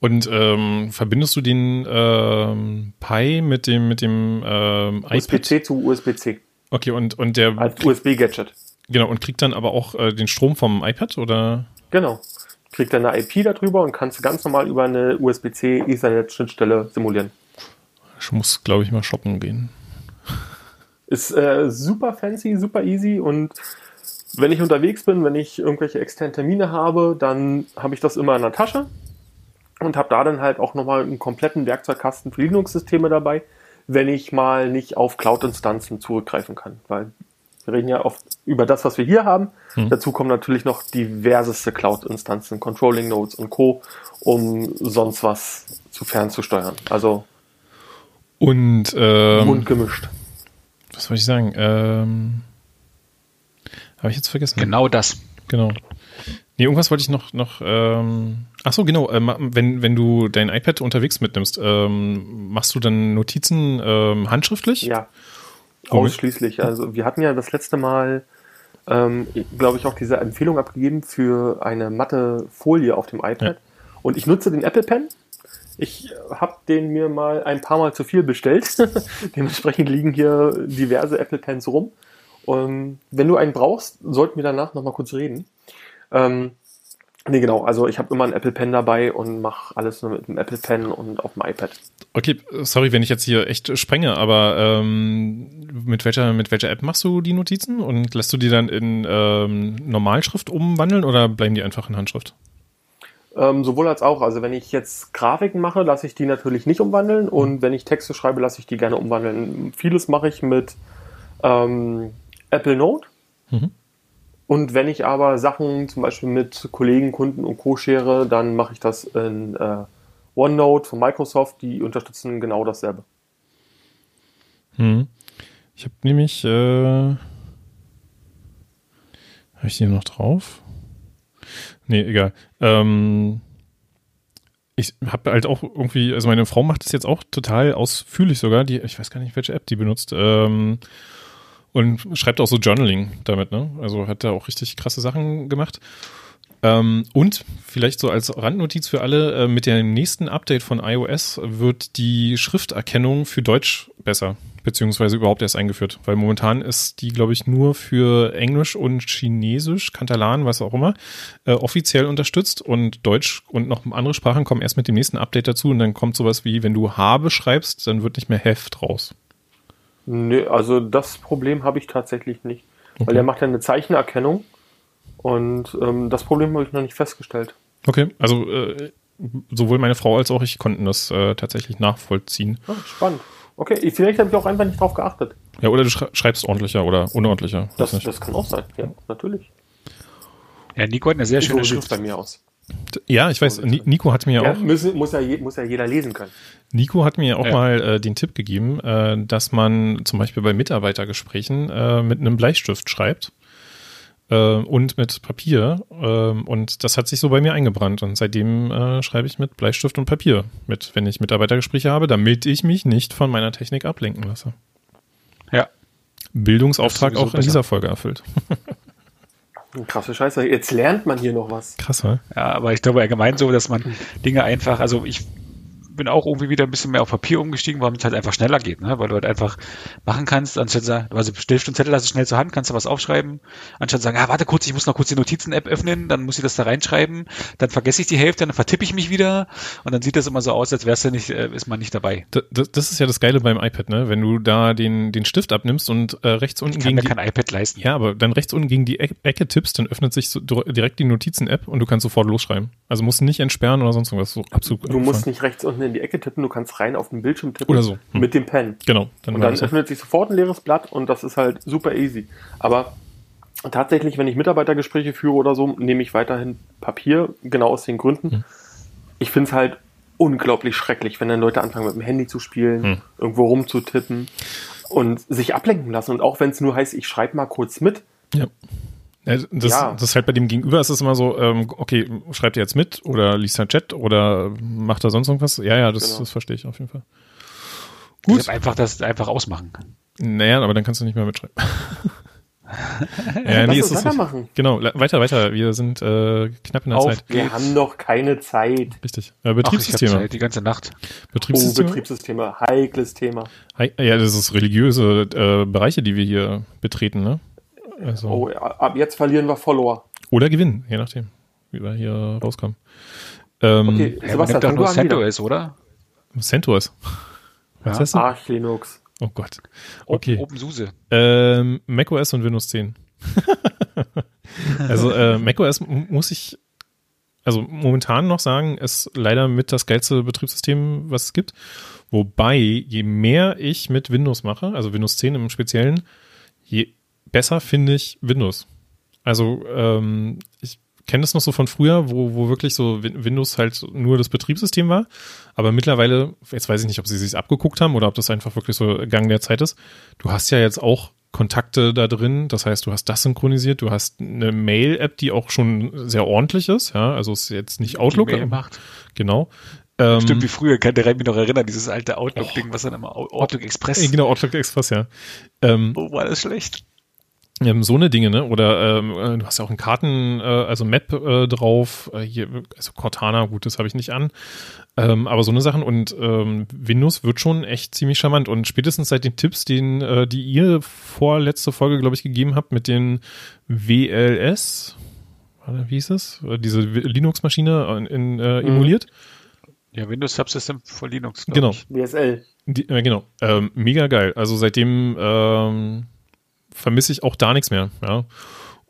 Und ähm, verbindest du den ähm, Pi mit dem mit dem ähm, iPad? USB-C zu USB-C. Okay, und und der als USB-Gadget. Genau, und kriegt dann aber auch äh, den Strom vom iPad oder? Genau kriegt dann eine IP darüber und kannst ganz normal über eine USB-C Ethernet-Schnittstelle simulieren. Ich muss, glaube ich, mal shoppen gehen. Ist äh, super fancy, super easy und wenn ich unterwegs bin, wenn ich irgendwelche externen Termine habe, dann habe ich das immer in der Tasche und habe da dann halt auch nochmal einen kompletten Werkzeugkasten für Linux-Systeme dabei, wenn ich mal nicht auf Cloud-Instanzen zurückgreifen kann. Weil wir reden ja oft über das, was wir hier haben. Hm. Dazu kommen natürlich noch diverseste Cloud-Instanzen, Controlling Nodes und Co., um sonst was zu fernzusteuern. Also Und ähm, gemischt. Was wollte ich sagen? Ähm, Habe ich jetzt vergessen. Genau das. Genau. Nee, irgendwas wollte ich noch, noch ähm, ach so, genau, ähm, wenn, wenn du dein iPad unterwegs mitnimmst, ähm, machst du dann Notizen ähm, handschriftlich? Ja, ausschließlich. Also wir hatten ja das letzte Mal, ähm, glaube ich, auch diese Empfehlung abgegeben für eine matte Folie auf dem iPad. Ja. Und ich nutze den Apple Pen. Ich habe den mir mal ein paar Mal zu viel bestellt. *laughs* Dementsprechend liegen hier diverse Apple Pens rum. Und wenn du einen brauchst, sollten wir danach nochmal kurz reden. Ähm, nee, genau. Also ich habe immer einen Apple Pen dabei und mache alles nur mit dem Apple Pen und auf dem iPad. Okay, sorry, wenn ich jetzt hier echt sprenge, aber ähm, mit welcher mit welcher App machst du die Notizen und lässt du die dann in ähm, Normalschrift umwandeln oder bleiben die einfach in Handschrift? Ähm, sowohl als auch. Also wenn ich jetzt Grafiken mache, lasse ich die natürlich nicht umwandeln und mhm. wenn ich Texte schreibe, lasse ich die gerne umwandeln. Vieles mache ich mit ähm, Apple Note. Mhm. Und wenn ich aber Sachen zum Beispiel mit Kollegen, Kunden und Co. schere, dann mache ich das in äh, OneNote von Microsoft. Die unterstützen genau dasselbe. Hm. Ich habe nämlich, äh, habe ich die noch drauf? Nee, egal. Ähm, ich habe halt auch irgendwie, also meine Frau macht das jetzt auch total ausführlich sogar. Die, ich weiß gar nicht, welche App die benutzt. Ähm, und schreibt auch so Journaling damit, ne? Also hat da auch richtig krasse Sachen gemacht. Ähm, und vielleicht so als Randnotiz für alle, äh, mit dem nächsten Update von iOS wird die Schrifterkennung für Deutsch besser, beziehungsweise überhaupt erst eingeführt. Weil momentan ist die, glaube ich, nur für Englisch und Chinesisch, Katalan, was auch immer, äh, offiziell unterstützt und Deutsch und noch andere Sprachen kommen erst mit dem nächsten Update dazu und dann kommt sowas wie, wenn du habe schreibst, dann wird nicht mehr Heft raus. Nee, also das Problem habe ich tatsächlich nicht. Okay. Weil er macht ja eine Zeichenerkennung und ähm, das Problem habe ich noch nicht festgestellt. Okay, also äh, sowohl meine Frau als auch ich konnten das äh, tatsächlich nachvollziehen. Ah, spannend. Okay, vielleicht habe ich auch einfach nicht drauf geachtet. Ja, oder du schreibst ordentlicher oder unordentlicher. Das, das kann auch sein, ja, natürlich. Ja, Nico hat eine sehr schöne Schrift bei mir aus. Ja, ich weiß, Nico hat mir ja, auch. Müssen, muss, ja, muss ja jeder lesen können. Nico hat mir auch ja. mal äh, den Tipp gegeben, äh, dass man zum Beispiel bei Mitarbeitergesprächen äh, mit einem Bleistift schreibt äh, und mit Papier. Ähm, und das hat sich so bei mir eingebrannt. Und seitdem äh, schreibe ich mit Bleistift und Papier mit, wenn ich Mitarbeitergespräche habe, damit ich mich nicht von meiner Technik ablenken lasse. Ja. Bildungsauftrag auch in besser. dieser Folge erfüllt. *laughs* Krasse Scheiße. Jetzt lernt man hier noch was. Krass, ne? Ja, aber ich glaube allgemein so, dass man Dinge einfach, also ich bin auch irgendwie wieder ein bisschen mehr auf Papier umgestiegen, weil es halt einfach schneller geht, ne? weil du halt einfach machen kannst, anstatt sagen, also stellst du einen Zettel, hast du schnell zur Hand, kannst du was aufschreiben, anstatt zu sagen, ah, warte kurz, ich muss noch kurz die Notizen-App öffnen, dann muss ich das da reinschreiben, dann vergesse ich die Hälfte, dann vertippe ich mich wieder und dann sieht das immer so aus, als wärst du nicht, äh, ist man nicht dabei. Das, das, ist ja das Geile beim iPad, ne? Wenn du da den, den Stift abnimmst und äh, rechts unten ich kann gegen mir kein iPad leisten. Ja, aber dann rechts unten gegen die Ecke tippst, dann öffnet sich so direkt die Notizen-App und du kannst sofort losschreiben. Also musst du nicht entsperren oder sonst irgendwas. So absolut. Du musst nicht rechts unten in die Ecke tippen, du kannst kannst rein auf den Bildschirm tippen. Oder so. Hm. Mit dem Pen. Genau. Dann und dann öffnet sich sofort ein leeres Blatt und das ist halt super easy. Aber tatsächlich, wenn ich Mitarbeitergespräche führe oder so, nehme ich weiterhin Papier, genau aus den Gründen. Hm. Ich finde es halt unglaublich schrecklich, wenn dann Leute anfangen mit dem Handy zu spielen, hm. irgendwo rumzutippen und sich ablenken lassen. Und auch wenn es nur heißt, ich schreibe mal kurz mit. Ja. Das, ja. das ist halt bei dem Gegenüber ist es immer so, ähm, okay, schreibt ihr jetzt mit oder liest er Chat oder macht er sonst irgendwas? Ja, ja, das, genau. das verstehe ich auf jeden Fall. Gut. Ich einfach das einfach ausmachen. Naja, aber dann kannst du nicht mehr mitschreiben. *laughs* ja, nee, ist das machen. Genau, weiter, weiter. Wir sind äh, knapp in der Auf, Zeit. Wir haben noch keine Zeit. Richtig. Äh, Betriebssysteme. Ach, die ganze Nacht. Betriebssysteme. Oh, Betriebssysteme. Heikles Thema. Ja, das ist religiöse äh, Bereiche, die wir hier betreten, ne? Also. Oh, ab jetzt verlieren wir Follower. Oder gewinnen, je nachdem, wie wir hier rauskommen. Ähm, okay, Sebastian, doch nur CentOS, oder? CentOS. Was ja. heißt das? Arch Linux. Oh Gott. Okay. OpenSUSE. Ähm, macOS und Windows 10. *laughs* also äh, macOS muss ich also momentan noch sagen, ist leider mit das geilste Betriebssystem, was es gibt. Wobei, je mehr ich mit Windows mache, also Windows 10 im Speziellen, je besser finde ich Windows. Also ähm, ich kenne das noch so von früher, wo, wo wirklich so Windows halt nur das Betriebssystem war. Aber mittlerweile, jetzt weiß ich nicht, ob sie sich abgeguckt haben oder ob das einfach wirklich so Gang der Zeit ist. Du hast ja jetzt auch Kontakte da drin. Das heißt, du hast das synchronisiert, du hast eine Mail-App, die auch schon sehr ordentlich ist. Ja, also ist jetzt nicht Outlook. Die Mail macht. Genau. Ähm, Stimmt, wie früher, kann der mich noch erinnern, dieses alte Outlook-Ding, oh, was dann immer Outlook Express. Genau, Outlook Express, ja. Ähm, oh, war das schlecht. Ähm, so eine Dinge, ne? Oder ähm, äh, du hast ja auch ein Karten, äh, also Map äh, drauf, äh, hier, also Cortana, gut, das habe ich nicht an. Ähm, aber so eine Sachen und ähm, Windows wird schon echt ziemlich charmant. Und spätestens seit den Tipps, den, äh, die ihr vorletzte Folge, glaube ich, gegeben habt mit den WLS, wie hieß es? Äh, diese Linux-Maschine in, in äh, mhm. emuliert. Ja, Windows Subsystem für Linux. Genau. Ich. WSL. Die, äh, genau. Ähm, mega geil. Also seitdem ähm, vermisse ich auch da nichts mehr. Ja.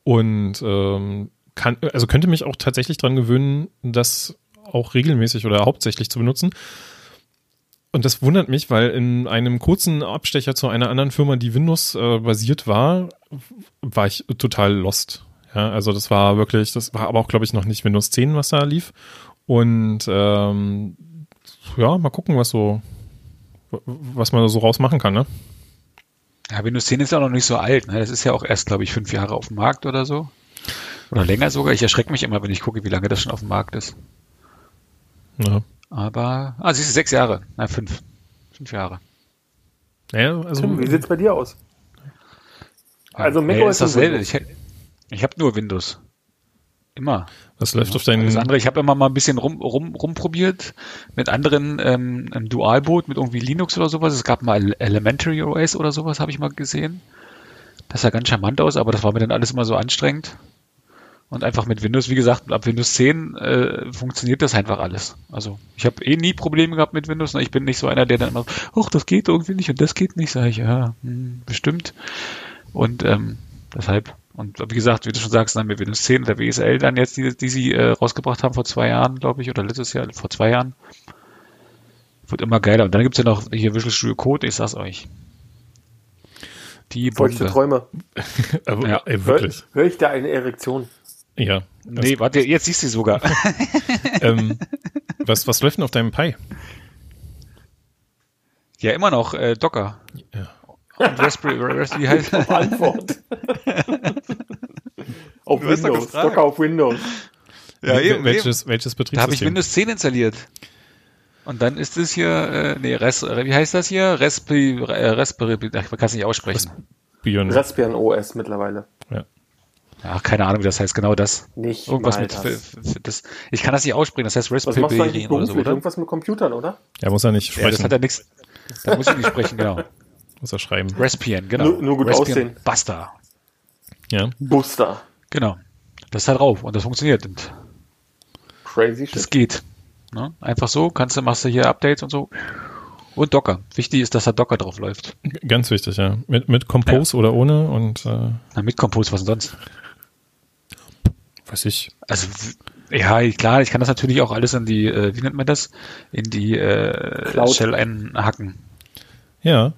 Und ähm, kann, also könnte mich auch tatsächlich dran gewöhnen, das auch regelmäßig oder hauptsächlich zu benutzen. Und das wundert mich, weil in einem kurzen Abstecher zu einer anderen Firma, die Windows äh, basiert war, war ich total lost. Ja, also das war wirklich, das war aber auch, glaube ich, noch nicht Windows 10, was da lief. Und ähm, ja, mal gucken, was so, was man da so rausmachen kann, ne? Ja, Windows 10 ist ja noch nicht so alt. Ne? Das ist ja auch erst, glaube ich, fünf Jahre auf dem Markt oder so. Oder länger sogar. Ich erschrecke mich immer, wenn ich gucke, wie lange das schon auf dem Markt ist. Ja. Aber, ah, siehst du, sechs Jahre. Nein, fünf. Fünf Jahre. Ja, also, Tim, wie sieht's bei dir aus? Also, Mac ja, ist dasselbe. Ich, ich habe nur Windows. Immer. Was läuft auf deinen. Das andere, ich habe immer mal ein bisschen rum, rum, rumprobiert mit anderen ähm, im Dualboot, mit irgendwie Linux oder sowas. Es gab mal Elementary OS oder sowas, habe ich mal gesehen. Das sah ganz charmant aus, aber das war mir dann alles immer so anstrengend. Und einfach mit Windows, wie gesagt, ab Windows 10 äh, funktioniert das einfach alles. Also ich habe eh nie Probleme gehabt mit Windows. Ich bin nicht so einer, der dann immer, ach, das geht irgendwie nicht und das geht nicht. Sage ich, ja, hm, bestimmt. Und ähm, deshalb und wie gesagt, wie du schon sagst, dann mit Windows 10 der WSL dann jetzt, die, die sie äh, rausgebracht haben vor zwei Jahren, glaube ich, oder letztes Jahr, vor zwei Jahren. Wird immer geiler. Und dann gibt es ja noch hier Visual Studio Code, ich sag's euch. Die Bombe. Träume. *laughs* Aber, ja. Ey, wirklich. Hör, hör ich da eine Erektion? Ja. Nee, warte, jetzt siehst du sie sogar. *laughs* ähm, was, was läuft denn auf deinem Pi? Ja, immer noch äh, Docker. Ja. Und Raspberry, Raspberry heißt *laughs* auf Antwort. auf Windows. Docker auf Windows. Ja, eben, welches, welches Betriebssystem? Da habe ich Windows 10 installiert. Und dann ist es hier, äh, nee, Res, wie heißt das hier? Raspberry, äh, Raspberry, ich kann es nicht aussprechen. Raspbian. Raspbian OS mittlerweile. Ja. Ach, keine Ahnung, wie das heißt, genau das. Nicht Irgendwas mit, für das, ich kann das nicht aussprechen, das heißt Raspberry Was machst du oder so, oder? Irgendwas mit Computern, oder? Ja, muss er nicht sprechen. Ja, das hat er nichts, da muss ich nicht sprechen, genau. *laughs* Muss er schreiben. Raspbian, genau. Nur, nur gut Raspbian aussehen. Buster. Ja. Buster. Genau. Das ist da drauf und das funktioniert. Und Crazy shit. Das geht. Ne? Einfach so, kannst du, machst du hier Updates und so. Und Docker. Wichtig ist, dass da Docker drauf läuft. Ganz wichtig, ja. Mit, mit Compose ja. oder ohne und äh Na, mit Compose, was denn sonst? Weiß ich. Also ja, klar, ich kann das natürlich auch alles in die, äh, wie nennt man das? In die äh, Shell einhacken. Ja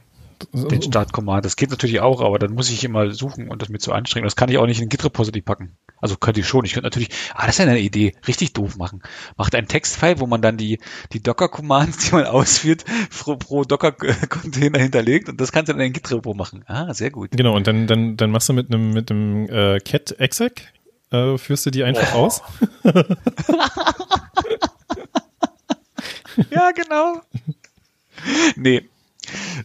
den Start-Command. Das geht natürlich auch, aber dann muss ich immer suchen und das mir zu anstrengen. Das kann ich auch nicht in Git-Repository packen. Also könnte ich schon. Ich könnte natürlich, ah, das ist ja eine Idee, richtig doof machen. Macht einen Textfile, wo man dann die, die Docker-Commands, die man *laughs* ausführt, pro, pro Docker-Container hinterlegt und das kannst du dann in Git-Repo machen. Ah, sehr gut. Genau, und dann, dann, dann machst du mit einem, mit einem äh, Cat-Exec, äh, führst du die einfach oh. aus. *laughs* ja, genau. *laughs* Nee,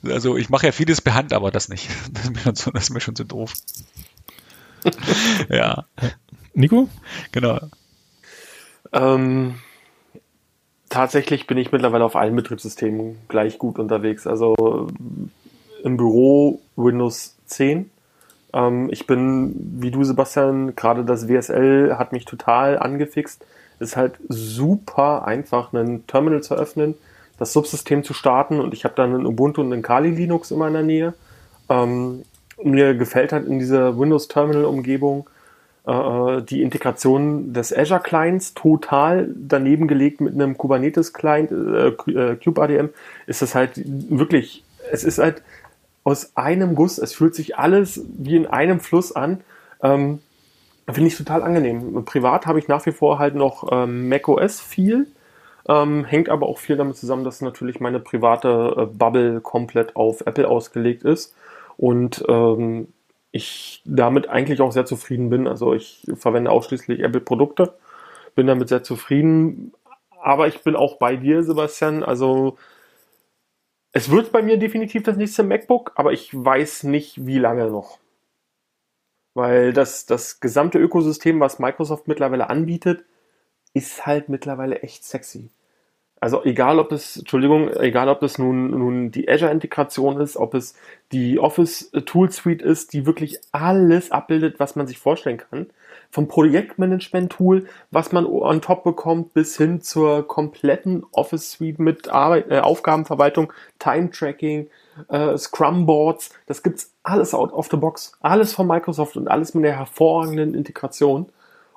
also ich mache ja vieles per Hand, aber das nicht. *laughs* Das ist mir schon so, das ist mir schon so doof. *laughs* ja. Nico? Genau. Ähm, tatsächlich bin ich mittlerweile auf allen Betriebssystemen gleich gut unterwegs. Also im Büro Windows 10. Ähm, ich bin, wie du, Sebastian, gerade das WSL hat mich total angefixt. Ist halt super einfach, einen Terminal zu öffnen das Subsystem zu starten und ich habe dann ein Ubuntu und ein Kali Linux in der Nähe. Ähm, mir gefällt halt in dieser Windows Terminal Umgebung äh, die Integration des Azure Clients total daneben gelegt mit einem Kubernetes Client, äh, äh KubeADM, ist das halt wirklich, es ist halt aus einem Guss, es fühlt sich alles wie in einem Fluss an. Ähm, Finde ich total angenehm. Privat habe ich nach wie vor halt noch ähm, macOS viel. Ähm, hängt aber auch viel damit zusammen, dass natürlich meine private äh, Bubble komplett auf Apple ausgelegt ist und ähm, ich damit eigentlich auch sehr zufrieden bin. Also ich verwende ausschließlich Apple-Produkte, bin damit sehr zufrieden. Aber ich bin auch bei dir, Sebastian. Also es wird bei mir definitiv das nächste MacBook, aber ich weiß nicht, wie lange noch. Weil das, das gesamte Ökosystem, was Microsoft mittlerweile anbietet, ist halt mittlerweile echt sexy. Also egal ob es, Entschuldigung, egal ob es nun, nun die Azure-Integration ist, ob es die Office Tool Suite ist, die wirklich alles abbildet, was man sich vorstellen kann. Vom Projektmanagement-Tool, was man on top bekommt, bis hin zur kompletten Office Suite mit Arbeit, äh, Aufgabenverwaltung, Time-Tracking, äh, Scrum-Boards. Das gibt's alles out of the box. Alles von Microsoft und alles mit der hervorragenden Integration.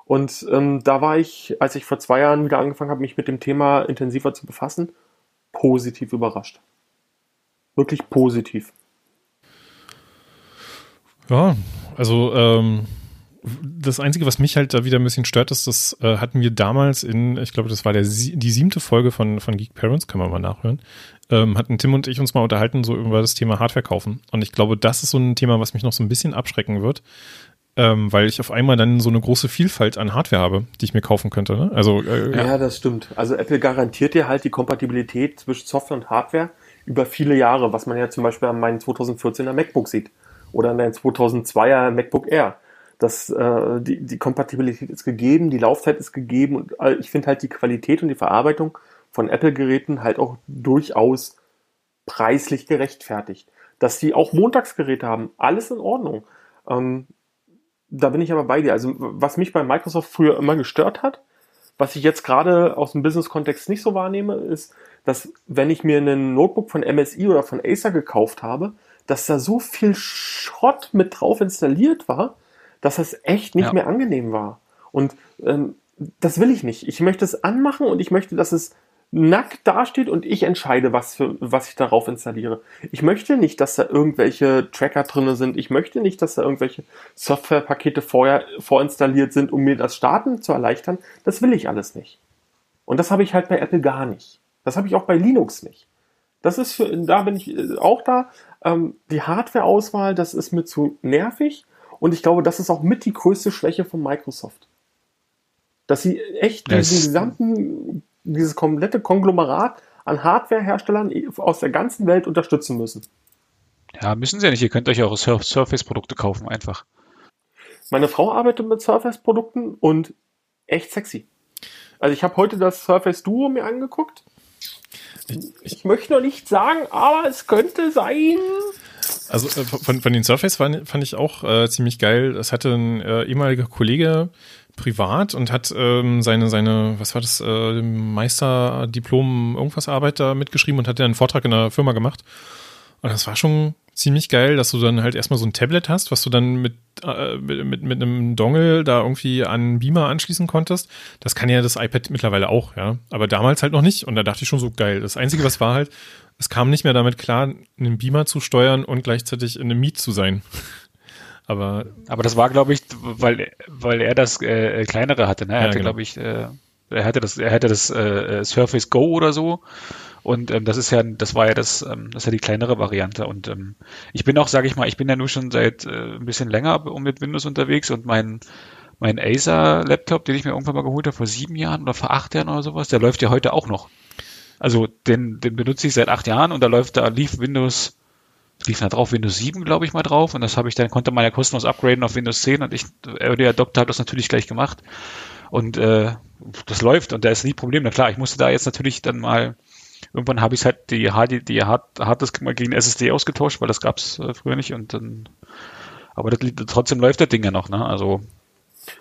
Und ähm, da war ich, als ich vor zwei Jahren wieder angefangen habe, mich mit dem Thema intensiver zu befassen, positiv überrascht. Wirklich positiv. Ja, also ähm, das Einzige, was mich halt da wieder ein bisschen stört, ist, das äh, hatten wir damals in, ich glaube, das war der, die siebte Folge von, von Geek Parents, kann man mal nachhören, ähm, hatten Tim und ich uns mal unterhalten, so über das Thema Hardware kaufen. Und ich glaube, das ist so ein Thema, was mich noch so ein bisschen abschrecken wird, ähm, weil ich auf einmal dann so eine große Vielfalt an Hardware habe, die ich mir kaufen könnte. Ne? Also äh, ja, das stimmt. Also Apple garantiert dir halt die Kompatibilität zwischen Software und Hardware über viele Jahre, was man ja zum Beispiel an meinem 2014er MacBook sieht oder an deinem 2002er MacBook Air. Das, äh, die, die Kompatibilität ist gegeben, die Laufzeit ist gegeben und äh, ich finde halt die Qualität und die Verarbeitung von Apple-Geräten halt auch durchaus preislich gerechtfertigt. Dass die auch Montagsgeräte haben, alles in Ordnung. Ähm, da bin ich aber bei dir. Also was mich bei Microsoft früher immer gestört hat, was ich jetzt gerade aus dem Business-Kontext nicht so wahrnehme, ist, dass wenn ich mir einen Notebook von MSI oder von Acer gekauft habe, dass da so viel Schrott mit drauf installiert war, dass das echt nicht ja. mehr angenehm war. Und ähm, das will ich nicht. Ich möchte es anmachen und ich möchte, dass es nackt dasteht und ich entscheide, was, für, was ich darauf installiere. Ich möchte nicht, dass da irgendwelche Tracker drin sind. Ich möchte nicht, dass da irgendwelche Softwarepakete vorher vorinstalliert sind, um mir das Starten zu erleichtern. Das will ich alles nicht. Und das habe ich halt bei Apple gar nicht. Das habe ich auch bei Linux nicht. Das ist für, da bin ich äh, auch da. Ähm, die Hardware-Auswahl, das ist mir zu nervig. Und ich glaube, das ist auch mit die größte Schwäche von Microsoft. Dass sie echt diesen gesamten dieses komplette Konglomerat an Hardwareherstellern aus der ganzen Welt unterstützen müssen. Ja, müssen sie ja nicht. Ihr könnt euch auch Surface-Produkte kaufen, einfach. Meine Frau arbeitet mit Surface-Produkten und echt sexy. Also ich habe heute das Surface Duo mir angeguckt. Ich, ich, möchte noch nicht sagen, aber es könnte sein. Also äh, von, von den Surface fand, fand ich auch äh, ziemlich geil. Das hatte ein äh, ehemaliger Kollege privat und hat ähm, seine, seine, was war das, äh, Meisterdiplom irgendwas Arbeit da mitgeschrieben und hat dann einen Vortrag in der Firma gemacht. Und das war schon ziemlich geil, dass du dann halt erstmal so ein Tablet hast, was du dann mit, äh, mit, mit, einem Dongle da irgendwie an Beamer anschließen konntest. Das kann ja das iPad mittlerweile auch, ja. Aber damals halt noch nicht. Und da dachte ich schon so geil. Das Einzige, was war halt, es kam nicht mehr damit klar, einen Beamer zu steuern und gleichzeitig in einem Meet zu sein. Aber, aber das war, glaube ich, weil, weil er das äh, kleinere hatte. Ne? Er ja, hatte, genau. glaube ich, äh, er hatte das, er hatte das äh, Surface Go oder so. Und ähm, das ist ja, das war ja das, ähm, das ist ja die kleinere Variante. Und ähm, ich bin auch, sage ich mal, ich bin ja nur schon seit äh, ein bisschen länger mit Windows unterwegs und mein mein Acer-Laptop, den ich mir irgendwann mal geholt habe vor sieben Jahren oder vor acht Jahren oder sowas, der läuft ja heute auch noch. Also den, den benutze ich seit acht Jahren und da läuft, da lief Windows lief da drauf Windows 7, glaube ich, mal drauf. Und das habe ich dann, konnte man ja kostenlos upgraden auf Windows 10 und ich, Early Adopter hat das natürlich gleich gemacht. Und äh, das läuft und da ist nie Problem. Na klar, ich musste da jetzt natürlich dann mal, irgendwann habe ich halt die HD, die Hard, Harddisk mal gegen SSD ausgetauscht, weil das gab's äh, früher nicht und dann, aber das, trotzdem läuft das Ding ja noch, ne? Also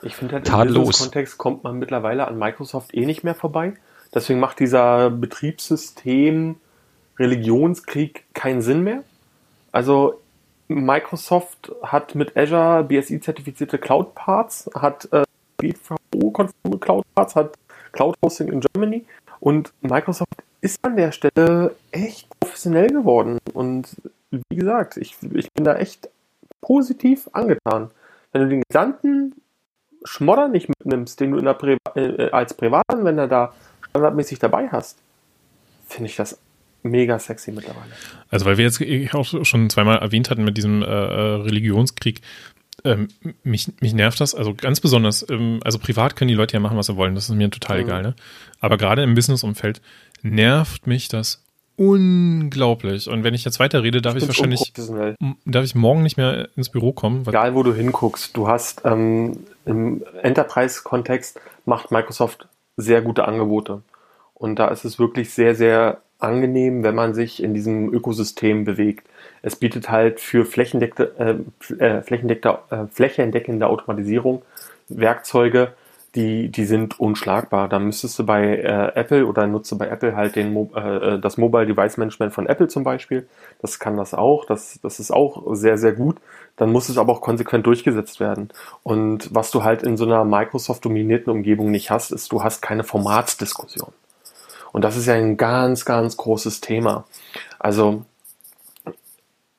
ich finde halt tadellos. im Kontext kommt man mittlerweile an Microsoft eh nicht mehr vorbei. Deswegen macht dieser Betriebssystem Religionskrieg keinen Sinn mehr. Also Microsoft hat mit Azure BSI-zertifizierte Cloud Parts, hat äh, BVO-konforme Cloud Parts, hat Cloud Hosting in Germany und Microsoft ist an der Stelle echt professionell geworden. Und wie gesagt, ich, ich bin da echt positiv angetan. Wenn du den gesamten Schmodder nicht mitnimmst, den du in der Pri äh, als Privatanwender da standardmäßig dabei hast, finde ich das mega sexy mittlerweile. Also weil wir jetzt auch schon zweimal erwähnt hatten mit diesem äh, äh, Religionskrieg, ähm, mich, mich nervt das, also ganz besonders, ähm, also privat können die Leute ja machen, was sie wollen, das ist mir total mhm. egal, ne? Aber gerade im Businessumfeld nervt mich das unglaublich. Und wenn ich jetzt weiterrede, darf ich, ich wahrscheinlich, darf ich morgen nicht mehr ins Büro kommen. Egal, wo du hinguckst, du hast ähm, im Enterprise-Kontext macht Microsoft sehr gute Angebote. Und da ist es wirklich sehr, sehr angenehm, wenn man sich in diesem Ökosystem bewegt. Es bietet halt für flächendeckte, äh, äh, flächendeckte, äh, flächendeckende Automatisierung Werkzeuge, die, die sind unschlagbar. Da müsstest du bei äh, Apple oder nutze bei Apple halt den, äh, das Mobile Device Management von Apple zum Beispiel. Das kann das auch. Das, das ist auch sehr, sehr gut. Dann muss es aber auch konsequent durchgesetzt werden. Und was du halt in so einer Microsoft-dominierten Umgebung nicht hast, ist, du hast keine Formatsdiskussion. Und das ist ja ein ganz, ganz großes Thema. Also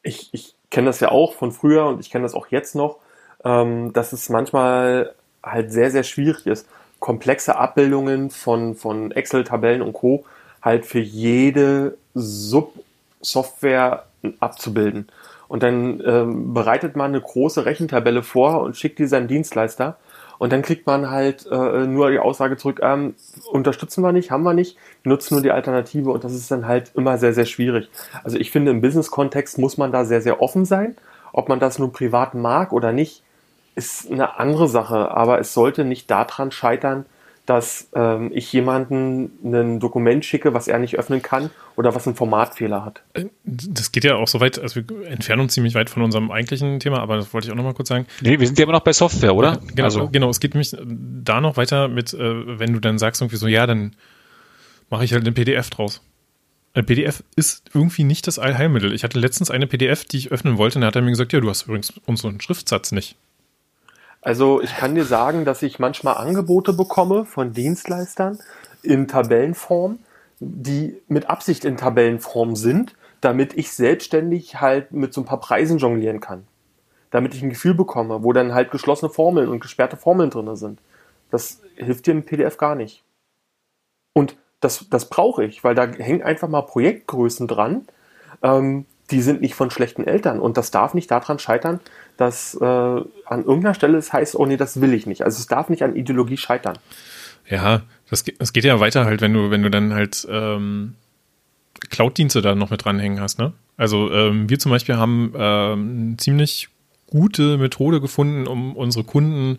ich, ich kenne das ja auch von früher und ich kenne das auch jetzt noch, ähm, dass es manchmal halt sehr, sehr schwierig ist, komplexe Abbildungen von, von Excel-Tabellen und Co. halt für jede Sub-Software abzubilden. Und dann ähm, bereitet man eine große Rechentabelle vor und schickt die seinem Dienstleister und dann kriegt man halt äh, nur die Aussage zurück, ähm, unterstützen wir nicht, haben wir nicht, nutzen nur die Alternative und das ist dann halt immer sehr, sehr schwierig. Also ich finde, im Business-Kontext muss man da sehr, sehr offen sein. Ob man das nun privat mag oder nicht, ist eine andere Sache, aber es sollte nicht daran scheitern, dass ähm, ich jemanden ein Dokument schicke, was er nicht öffnen kann oder was einen Formatfehler hat. Äh, das geht ja auch so weit, also wir entfernen uns ziemlich weit von unserem eigentlichen Thema, aber das wollte ich auch nochmal kurz sagen. Nee, wir sind ja immer noch bei Software, oder? Genau, also. genau es geht nämlich da noch weiter mit, äh, wenn du dann sagst irgendwie so, ja, dann mache ich halt eine PDF draus. Ein PDF ist irgendwie nicht das Allheilmittel. Ich hatte letztens eine PDF, die ich öffnen wollte, und da hat er mir gesagt, ja, du hast übrigens unseren Schriftsatz nicht. Also ich kann dir sagen, dass ich manchmal Angebote bekomme von Dienstleistern in Tabellenform, die mit Absicht in Tabellenform sind, damit ich selbstständig halt mit so ein paar Preisen jonglieren kann. Damit ich ein Gefühl bekomme, wo dann halt geschlossene Formeln und gesperrte Formeln drin sind. Das hilft dir im PDF gar nicht. Und das, das brauche ich, weil da hängen einfach mal Projektgrößen dran, ähm, die sind nicht von schlechten Eltern. Und das darf nicht daran scheitern, dass äh, an irgendeiner Stelle es heißt, oh nee, das will ich nicht. Also es darf nicht an Ideologie scheitern. Ja, das, das geht ja weiter halt, wenn du, wenn du dann halt ähm, Cloud-Dienste da noch mit dranhängen hast, ne? Also ähm, wir zum Beispiel haben ähm, ziemlich gute Methode gefunden, um unsere Kunden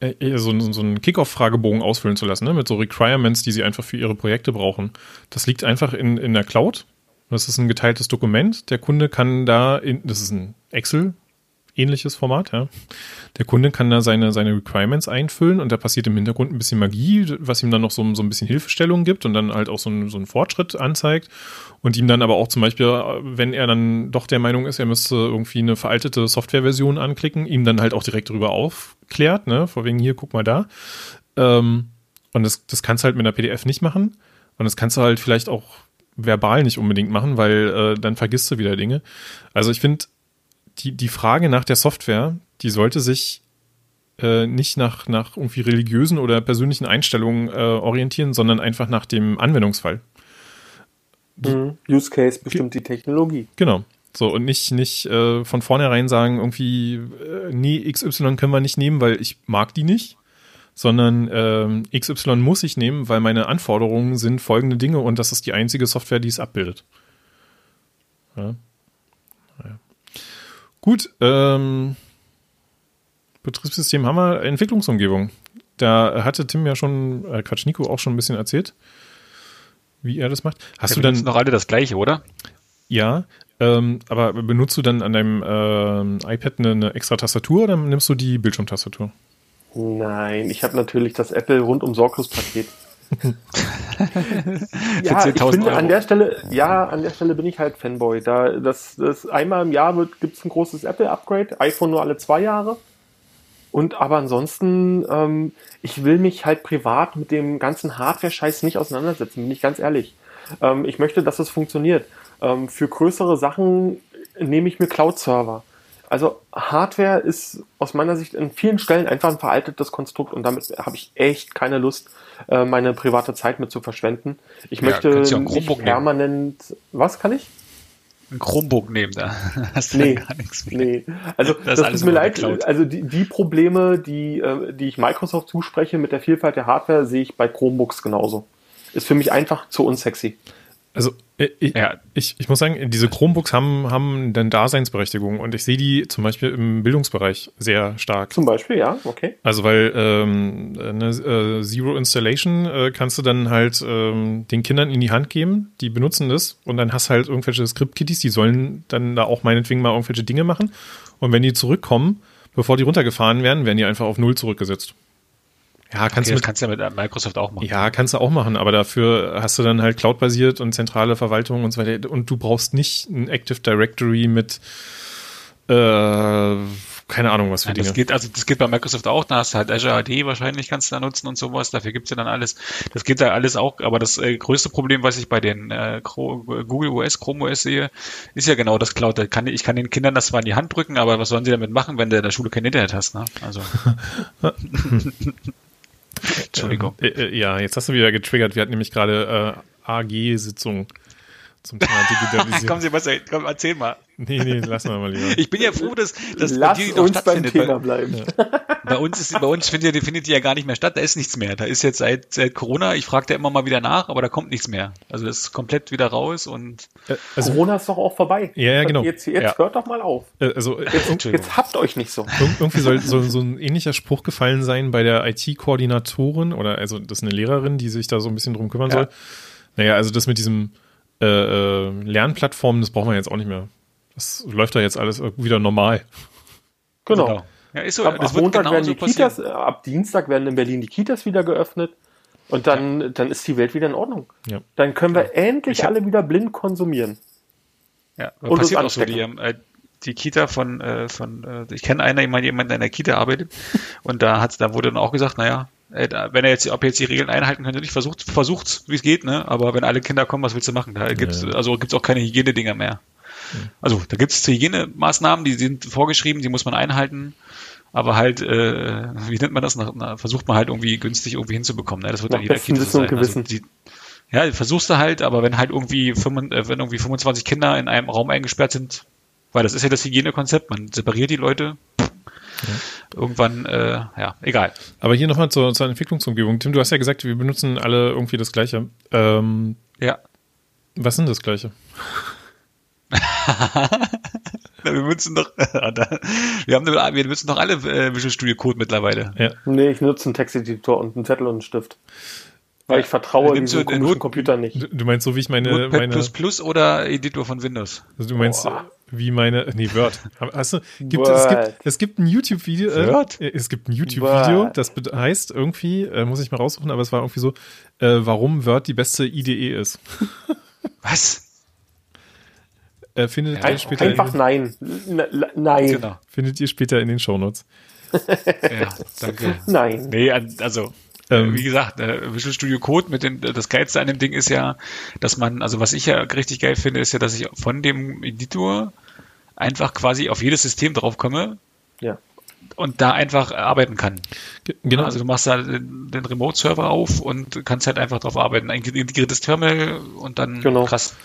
äh, so, so einen Kickoff-Fragebogen ausfüllen zu lassen, ne? mit so Requirements, die sie einfach für ihre Projekte brauchen. Das liegt einfach in, in der Cloud. Das ist ein geteiltes Dokument. Der Kunde kann da, in, das ist ein Excel, ähnliches Format, ja. Der Kunde kann da seine, seine Requirements einfüllen und da passiert im Hintergrund ein bisschen Magie, was ihm dann noch so, so ein bisschen Hilfestellung gibt und dann halt auch so, ein, so einen Fortschritt anzeigt und ihm dann aber auch zum Beispiel, wenn er dann doch der Meinung ist, er müsste irgendwie eine veraltete Softwareversion anklicken, ihm dann halt auch direkt darüber aufklärt, ne, vor wegen hier, guck mal da. Ähm, und das, das kannst du halt mit einer PDF nicht machen und das kannst du halt vielleicht auch verbal nicht unbedingt machen, weil äh, dann vergisst du wieder Dinge. Also ich finde, die, die Frage nach der Software, die sollte sich äh, nicht nach, nach irgendwie religiösen oder persönlichen Einstellungen äh, orientieren, sondern einfach nach dem Anwendungsfall. Mhm. Use Case bestimmt die Technologie. Genau. So, und nicht, nicht äh, von vornherein sagen, irgendwie, äh, nee, XY können wir nicht nehmen, weil ich mag die nicht, sondern äh, XY muss ich nehmen, weil meine Anforderungen sind folgende Dinge und das ist die einzige Software, die es abbildet. Ja. Gut, ähm, Betriebssystem haben wir, Entwicklungsumgebung. Da hatte Tim ja schon, äh, Quatsch, Nico auch schon ein bisschen erzählt, wie er das macht. Hast ja, du dann noch alle das gleiche, oder? Ja, ähm, aber benutzt du dann an deinem ähm, iPad eine, eine, extra Tastatur oder nimmst du die Bildschirmtastatur? Nein, ich habe natürlich das Apple rundum sorglos Paket. *laughs* ja, ich bin an der Stelle, ja, an der Stelle bin ich halt Fanboy. Da das, das einmal im Jahr wird, gibt's ein großes Apple-Upgrade, iPhone nur alle zwei Jahre. Und aber ansonsten, ähm, ich will mich halt privat mit dem ganzen Hardware-Scheiß nicht auseinandersetzen, bin ich ganz ehrlich. Ähm, ich möchte, dass es funktioniert. Ähm, für größere Sachen nehme ich mir Cloud-Server. Also Hardware ist aus meiner Sicht in vielen Stellen einfach ein veraltetes Konstrukt und damit habe ich echt keine Lust, äh, meine private Zeit mit zu verschwenden. Ich ja, möchte nicht permanent. Nehmen. Was kann ich? Ein Chromebook nehmen, da *laughs* hast du nee, gar nichts mehr. Nee, also das, das tut mir leid. Also die, die Probleme, die, äh, die ich Microsoft zuspreche mit der Vielfalt der Hardware, sehe ich bei Chromebooks genauso. Ist für mich einfach zu unsexy. Also äh, ich, ja. ich, ich muss sagen, diese Chromebooks haben, haben eine Daseinsberechtigung und ich sehe die zum Beispiel im Bildungsbereich sehr stark. Zum Beispiel, ja, okay. Also weil ähm, eine äh, Zero Installation äh, kannst du dann halt ähm, den Kindern in die Hand geben, die benutzen das und dann hast du halt irgendwelche Script-Kitties, die sollen dann da auch meinetwegen mal irgendwelche Dinge machen und wenn die zurückkommen, bevor die runtergefahren werden, werden die einfach auf Null zurückgesetzt. Ja, kannst okay, du mit, kannst du ja mit Microsoft auch machen. Ja, kannst du auch machen, aber dafür hast du dann halt Cloud-basiert und zentrale Verwaltung und so weiter. Und du brauchst nicht ein Active Directory mit äh, keine Ahnung, was für ja, Dinge. Das geht, also das geht bei Microsoft auch, da hast du halt Azure AD wahrscheinlich kannst du da nutzen und sowas, dafür gibt's ja dann alles. Das geht da alles auch, aber das äh, größte Problem, was ich bei den äh, Google OS, Chrome OS sehe, ist ja genau das Cloud. Da kann, ich kann den Kindern das zwar in die Hand drücken, aber was sollen sie damit machen, wenn du in der Schule kein Internet hast, ne? Also. *laughs* *laughs* Entschuldigung. Äh, äh, ja, jetzt hast du wieder getriggert. Wir hatten nämlich gerade äh, AG-Sitzung zum Thema *laughs* Digitalisierung. Kommen Sie mal, komm, erzähl mal. *laughs* Nee, nee, lassen wir mal lieber. Ich bin ja froh, dass, dass Lass bei dir uns beim Thema bleiben. *laughs* Bei uns, ist, bei uns findet, findet die ja gar nicht mehr statt, da ist nichts mehr. Da ist jetzt seit, seit Corona, ich frage da immer mal wieder nach, aber da kommt nichts mehr. Also das ist komplett wieder raus und. Äh, also, Corona ist doch auch vorbei. Ja, ja, genau. Jetzt, jetzt ja. hört doch mal auf. Äh, also, jetzt, jetzt habt euch nicht so. Irgendwie soll so, so ein ähnlicher Spruch gefallen sein bei der IT-Koordinatorin oder also das ist eine Lehrerin, die sich da so ein bisschen drum kümmern ja. soll. Naja, also das mit diesem äh, äh, Lernplattformen, das brauchen wir jetzt auch nicht mehr. Das läuft da jetzt alles wieder normal. Genau. genau. Ja, ist so, ab, ab Montag werden die Kitas, äh, ab Dienstag werden in Berlin die Kitas wieder geöffnet. Und dann, ja. dann ist die Welt wieder in Ordnung. Ja. Dann können wir ja. endlich hab, alle wieder blind konsumieren. Ja, und passiert auch so. Die, äh, die Kita von, äh, von äh, ich kenne einer, jemand, jemand, der in der Kita arbeitet. *laughs* und da hat, da wurde dann auch gesagt, naja, wenn er jetzt, ob er jetzt die Regeln einhalten könnte, nicht versucht, versucht, wie es geht, ne? Aber wenn alle Kinder kommen, was willst du machen? Da gibt's, ja. also gibt's auch keine Hygienedinger mehr. Also da gibt es Hygienemaßnahmen, die sind vorgeschrieben, die muss man einhalten. Aber halt, äh, wie nennt man das? Na, versucht man halt irgendwie günstig irgendwie hinzubekommen. Ne? Das wird dann jeder Kita sein. Also die, ja, versuchst du halt, aber wenn halt irgendwie, 5, äh, wenn irgendwie 25 Kinder in einem Raum eingesperrt sind, weil das ist ja das Hygienekonzept, man separiert die Leute. Ja. Irgendwann, äh, ja, egal. Aber hier nochmal zur, zur Entwicklungsumgebung. Tim, du hast ja gesagt, wir benutzen alle irgendwie das Gleiche. Ähm, ja. Was sind das Gleiche? *laughs* wir benutzen doch, *laughs* wir haben, wir benutzen doch alle äh, Visual Studio Code mittlerweile. Ja. Nee, ich nutze einen Texteditor und einen Zettel und einen Stift. Weil ich vertraue ja, diesem komischen Not Computer nicht. Du, meinst so wie ich meine, Notepad meine Plus Plus oder Editor von Windows? Also du meinst Boah. wie meine nee Word. Hast du gibt es gibt es gibt ein YouTube Video äh, es gibt ein YouTube Video, das heißt irgendwie äh, muss ich mal raussuchen, aber es war irgendwie so äh, warum Word die beste IDE ist. Was? Äh, findet ja, ihr später einfach in, nein. N nein. Genau. Findet ihr später in den Shownotes. *laughs* ja, danke. Nein. Nee, also ähm, wie gesagt, äh, Visual Studio Code mit den, das Geilste an dem Ding ist ja, dass man, also was ich ja richtig geil finde, ist ja, dass ich von dem Editor einfach quasi auf jedes System drauf komme. Ja. Und da einfach arbeiten kann. Genau. Also du machst da den, den Remote-Server auf und kannst halt einfach drauf arbeiten. Ein integriertes Terminal und dann genau. krass.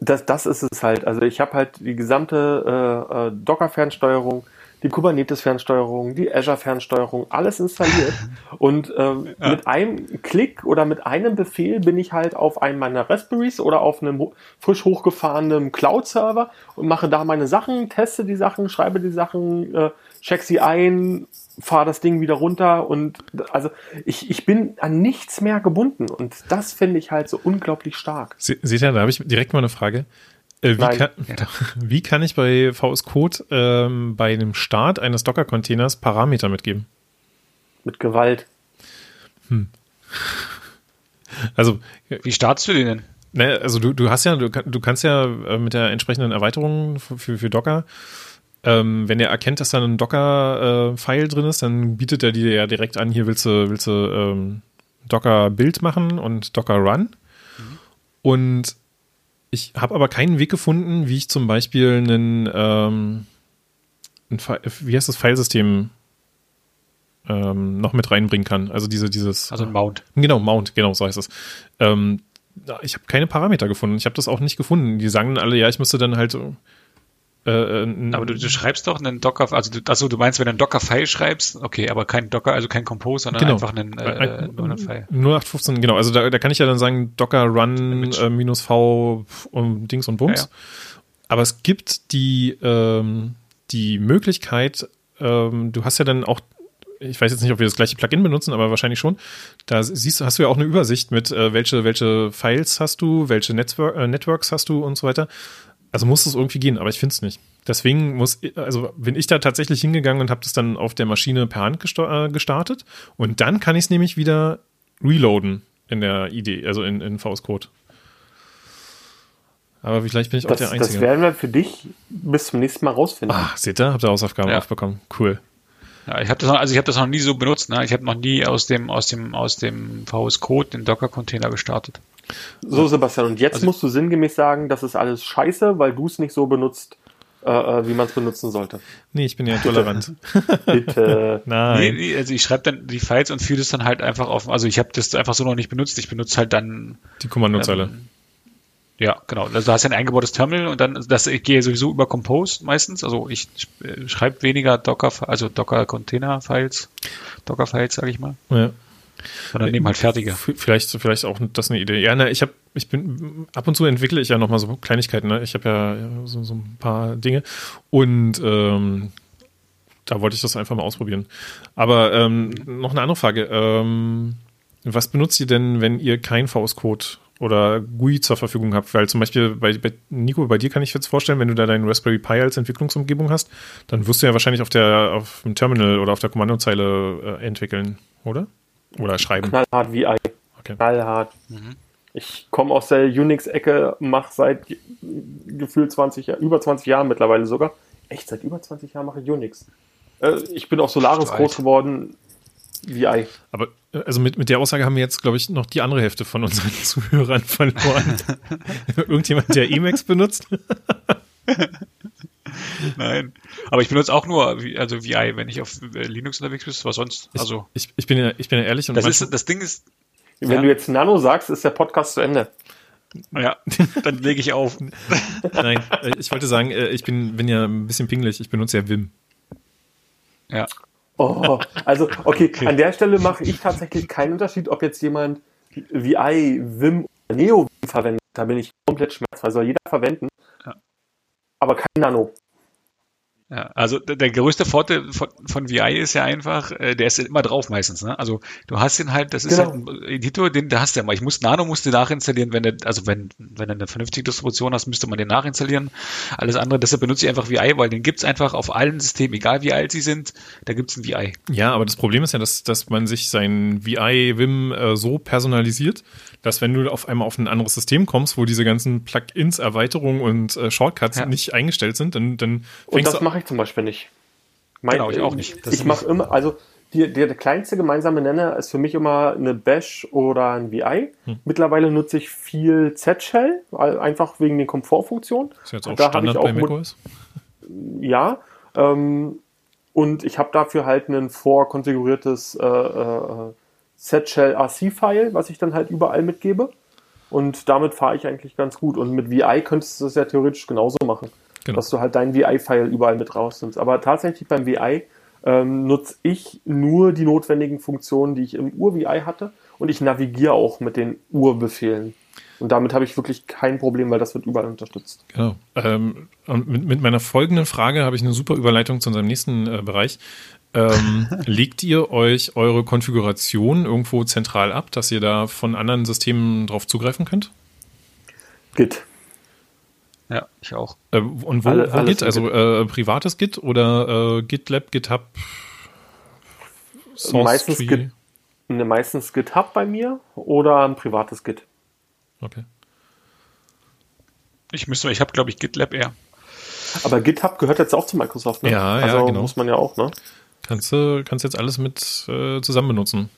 Das, das ist es halt. Also ich habe halt die gesamte äh, äh Docker-Fernsteuerung, die Kubernetes-Fernsteuerung, die Azure-Fernsteuerung, alles installiert. *laughs* Und ähm, ja. mit einem Klick oder mit einem Befehl bin ich halt auf einem meiner Raspberries oder auf einem frisch hochgefahrenen Cloud-Server und mache da meine Sachen, teste die Sachen, schreibe die Sachen, äh, check sie ein, fahre das Ding wieder runter und also ich, ich bin an nichts mehr gebunden und das finde ich halt so unglaublich stark. seht ihr, da habe ich direkt mal eine Frage. Äh, wie, kann, *laughs* wie, kann, ich bei VS Code ähm, bei dem Start eines Docker-Containers Parameter mitgeben? Mit Gewalt. Hm. *laughs* Also, wie startest du den denn? Ne, also du, du hast ja, du, du kannst ja äh, mit der entsprechenden Erweiterung für, für Docker, ähm, wenn er erkennt, dass da ein Docker-File äh, drin ist, dann bietet er dir ja direkt an, hier willst du, willst du ähm, Docker-Build machen und Docker-Run. Mhm. Und ich habe aber keinen Weg gefunden, wie ich zum Beispiel einen, ähm, ein, wie heißt das Filesystem ähm, noch mit reinbringen kann. Also diese, dieses. Also ein Mount. Genau, Mount, genau, so heißt es. Ähm, ich habe keine Parameter gefunden. Ich habe das auch nicht gefunden. Die sagen alle, ja, ich müsste dann halt. Äh, äh aber du, du, schreibst doch einen Docker, also du, also du meinst, wenn du einen Docker-File schreibst, okay, aber kein Docker, also kein Compose, sondern genau. einfach einen, äh, nur einen File. 0815, genau, also da, da kann ich ja dann sagen, Docker run äh, minus V um Dings und Bums. Ja, ja. Aber es gibt die, ähm, die Möglichkeit, ähm, du hast ja dann auch ich weiß jetzt nicht, ob wir das gleiche Plugin benutzen, aber wahrscheinlich schon. Da siehst, hast du ja auch eine Übersicht mit, äh, welche, welche Files hast du, welche Network, äh, Networks hast du und so weiter. Also muss es irgendwie gehen, aber ich finde es nicht. Deswegen muss, also bin ich da tatsächlich hingegangen und habe das dann auf der Maschine per Hand äh, gestartet und dann kann ich es nämlich wieder reloaden in der Idee, also in, in VS Code. Aber vielleicht bin ich das, auch der Einzige. Das werden wir für dich bis zum nächsten Mal rausfinden. Ah, seht ihr? Habt ihr Hausaufgaben ja. aufbekommen. Cool. Ja, ich habe das noch, also ich habe das noch nie so benutzt. Ne? Ich habe noch nie aus dem aus dem aus dem VS Code den Docker Container gestartet. So Sebastian und jetzt also, musst du sinngemäß sagen, das ist alles Scheiße, weil du es nicht so benutzt, äh, äh wie man es benutzen sollte. Nee, ich bin ja tolerant. *laughs* Bitte. *laughs* Nein. Nee, nee, also ich schreibe dann die Files und führe das dann halt einfach auf. Also ich habe das einfach so noch nicht benutzt. Ich benutze halt dann die Kommandozeile. Ähm, ja, genau. Also du hast ja ein eingebautes Terminal und dann, das ich gehe sowieso über Compose meistens. Also ich schreibe weniger Docker, also Docker Container Files, Docker Files, sage ich mal. Ja. Sondern nehmen halt fertige. Vielleicht, vielleicht auch das eine Idee. Ja, ne, ich habe, ich bin, ab und zu entwickle ich ja nochmal so Kleinigkeiten, ne? Ich habe ja, ja so, so, ein paar Dinge. Und ähm, da wollte ich das einfach mal ausprobieren. Aber ähm, noch eine andere Frage. Ähm, was benutzt ihr denn, wenn ihr kein VS Code oder GUI zur Verfügung habt. Weil zum Beispiel bei, bei, Nico, bei dir kann ich jetzt vorstellen, wenn du da deinen Raspberry Pi als Entwicklungsumgebung hast, dann wirst du ja wahrscheinlich auf der auf dem Terminal oder auf der Kommandozeile äh, entwickeln, oder? Oder schreiben. Knallhart VI. Okay. Knallhart. Mhm. Ich komme aus der Unix-Ecke, mache seit gefühlt 20 über 20 Jahren mittlerweile sogar. Echt, seit über 20 Jahren mache ich Unix. Äh, ich bin auf Solaris groß geworden. VI. Aber also mit, mit der Aussage haben wir jetzt, glaube ich, noch die andere Hälfte von unseren *laughs* Zuhörern verloren. *laughs* Irgendjemand, der Emacs benutzt? *laughs* *laughs* Nein. Aber ich benutze auch nur also VI, wenn ich auf äh, Linux unterwegs bin, was sonst. Also ich, ich, bin ja, ich bin ja ehrlich und das, ist, das Ding ist. Wenn ja. du jetzt Nano sagst, ist der Podcast zu Ende. Ja, *laughs* dann lege ich auf. *laughs* Nein, äh, ich wollte sagen, äh, ich bin, bin ja ein bisschen pingelig, ich benutze ja Vim. Ja. Oh, also okay, okay, an der Stelle mache ich tatsächlich keinen Unterschied, ob jetzt jemand VI, Vim oder Neo verwendet. Da bin ich komplett schmerzfrei. Soll jeder verwenden. Ja. Aber kein Nano. Ja, also der größte Vorteil von, von VI ist ja einfach, äh, der ist immer drauf meistens. Ne? Also du hast den halt, das ist genau. halt ein Editor, den da hast du ja mal. Ich muss Nano musste nachinstallieren, wenn du, also wenn, wenn du eine vernünftige Distribution hast, müsste man den nachinstallieren. Alles andere, deshalb benutze ich einfach VI, weil den gibt's einfach auf allen Systemen, egal wie alt sie sind, da gibt's ein VI. Ja, aber das Problem ist ja, dass, dass man sich sein VI Vim äh, so personalisiert, dass wenn du auf einmal auf ein anderes System kommst, wo diese ganzen Plugins, Erweiterungen und äh, Shortcuts ja. nicht eingestellt sind, dann, dann Und das mache ich zum Beispiel nicht. Mein, genau, ich auch nicht. Das ich mache immer, also die, der, der kleinste gemeinsame Nenner ist für mich immer eine Bash oder ein VI. Hm. Mittlerweile nutze ich viel Z-Shell, einfach wegen den Komfortfunktionen. Ist jetzt auch da Standard auch bei macOS? Ja, ähm, und ich habe dafür halt ein vorkonfiguriertes äh, äh, Z-Shell RC-File, was ich dann halt überall mitgebe. Und damit fahre ich eigentlich ganz gut. Und mit VI könntest du das ja theoretisch genauso machen. Genau. Dass du halt deinen VI-File überall mit rausnimmst. Aber tatsächlich beim VI ähm, nutze ich nur die notwendigen Funktionen, die ich im Ur-VI hatte. Und ich navigiere auch mit den Urbefehlen. Und damit habe ich wirklich kein Problem, weil das wird überall unterstützt. Genau. Ähm, und mit, mit, meiner folgenden Frage habe ich eine super Überleitung zu unserem nächsten äh, Bereich. Ähm, *laughs* legt ihr euch eure Konfiguration irgendwo zentral ab, dass ihr da von anderen Systemen drauf zugreifen könnt? Git. Ja, ich auch. Äh, und wo, Alle, wo Git? Also äh, privates Git oder äh, GitLab, GitHub? Source meistens, Git, ne, meistens GitHub bei mir oder ein privates Git. Okay. Ich müsste, ich habe glaube ich GitLab eher. Aber GitHub gehört jetzt auch zu Microsoft, ne? Ja, also ja, genau. muss man ja auch, ne? Kannst du kannst jetzt alles mit äh, zusammen benutzen.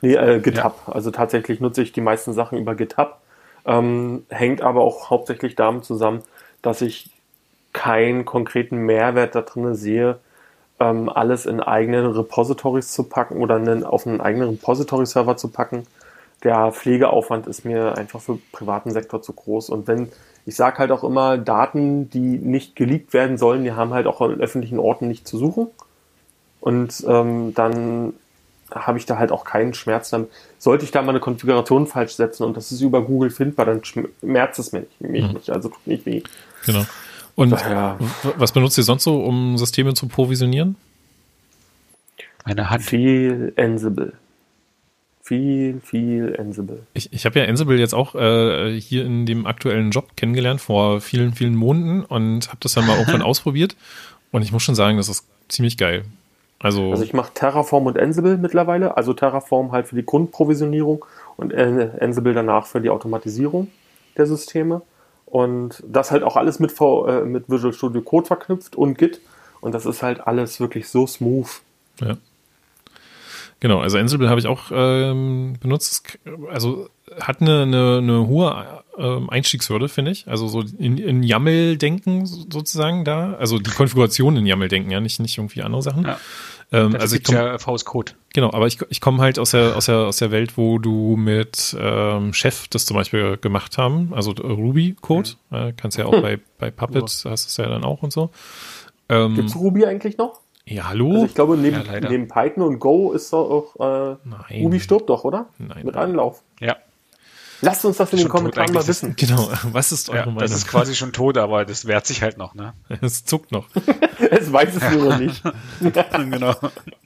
Nee, äh, GitHub. Ja. Also tatsächlich nutze ich die meisten Sachen über GitHub. Ähm, hängt aber auch hauptsächlich damit zusammen, dass ich keinen konkreten Mehrwert da drin sehe, ähm, alles in eigenen Repositories zu packen oder einen, auf einen eigenen Repository-Server zu packen. Der Pflegeaufwand ist mir einfach für privaten Sektor zu groß. Und wenn, ich sage halt auch immer, Daten, die nicht geleakt werden sollen, die haben halt auch an öffentlichen Orten nicht zu suchen. Und ähm, dann habe ich da halt auch keinen Schmerz damit. Sollte ich da mal eine Konfiguration falsch setzen und das ist über Google findbar, dann schmerzt es mir nicht, mich mhm. nicht also tut nicht weh. Genau. Und Daher, was benutzt ihr sonst so, um Systeme zu provisionieren? Eine Hand. Viel Ansible. Viel, viel Ansible. Ich, ich habe ja Ansible jetzt auch äh, hier in dem aktuellen Job kennengelernt vor vielen, vielen Monaten und habe das dann mal *laughs* irgendwann ausprobiert. Und ich muss schon sagen, das ist ziemlich geil. Also, also ich mache Terraform und Ansible mittlerweile. Also Terraform halt für die Grundprovisionierung und Ansible danach für die Automatisierung der Systeme. Und das halt auch alles mit, v, äh, mit Visual Studio Code verknüpft und Git. Und das ist halt alles wirklich so smooth. Ja. Genau, also Ansible habe ich auch ähm, benutzt. Also hat eine, eine, eine hohe ähm, Einstiegshürde, finde ich. Also so in, in YAML denken sozusagen da. Also die Konfiguration in YAML denken, ja, nicht, nicht irgendwie andere Sachen. Ja. Ähm, also ich komm, ja VS Code. Genau, aber ich, ich komme halt aus der, aus, der, aus der Welt, wo du mit ähm, Chef das zum Beispiel gemacht haben, also Ruby-Code. Mhm. Äh, kannst ja auch hm. *laughs* bei, bei Puppet, hast du es ja dann auch und so. Ähm, Gibt's Ruby eigentlich noch? Ja, hallo? Also ich glaube, neben, ja, neben Python und Go ist doch auch, äh, Ruby stirbt doch, oder? Nein. Mit Anlauf. Ja. Lasst uns das in den Kommentaren mal wissen. Genau, was ist eure ja, Meinung? Das ist quasi schon tot, aber das wehrt sich halt noch, ne? *laughs* Es zuckt noch. *laughs* es weiß es nur noch nicht. *laughs* genau.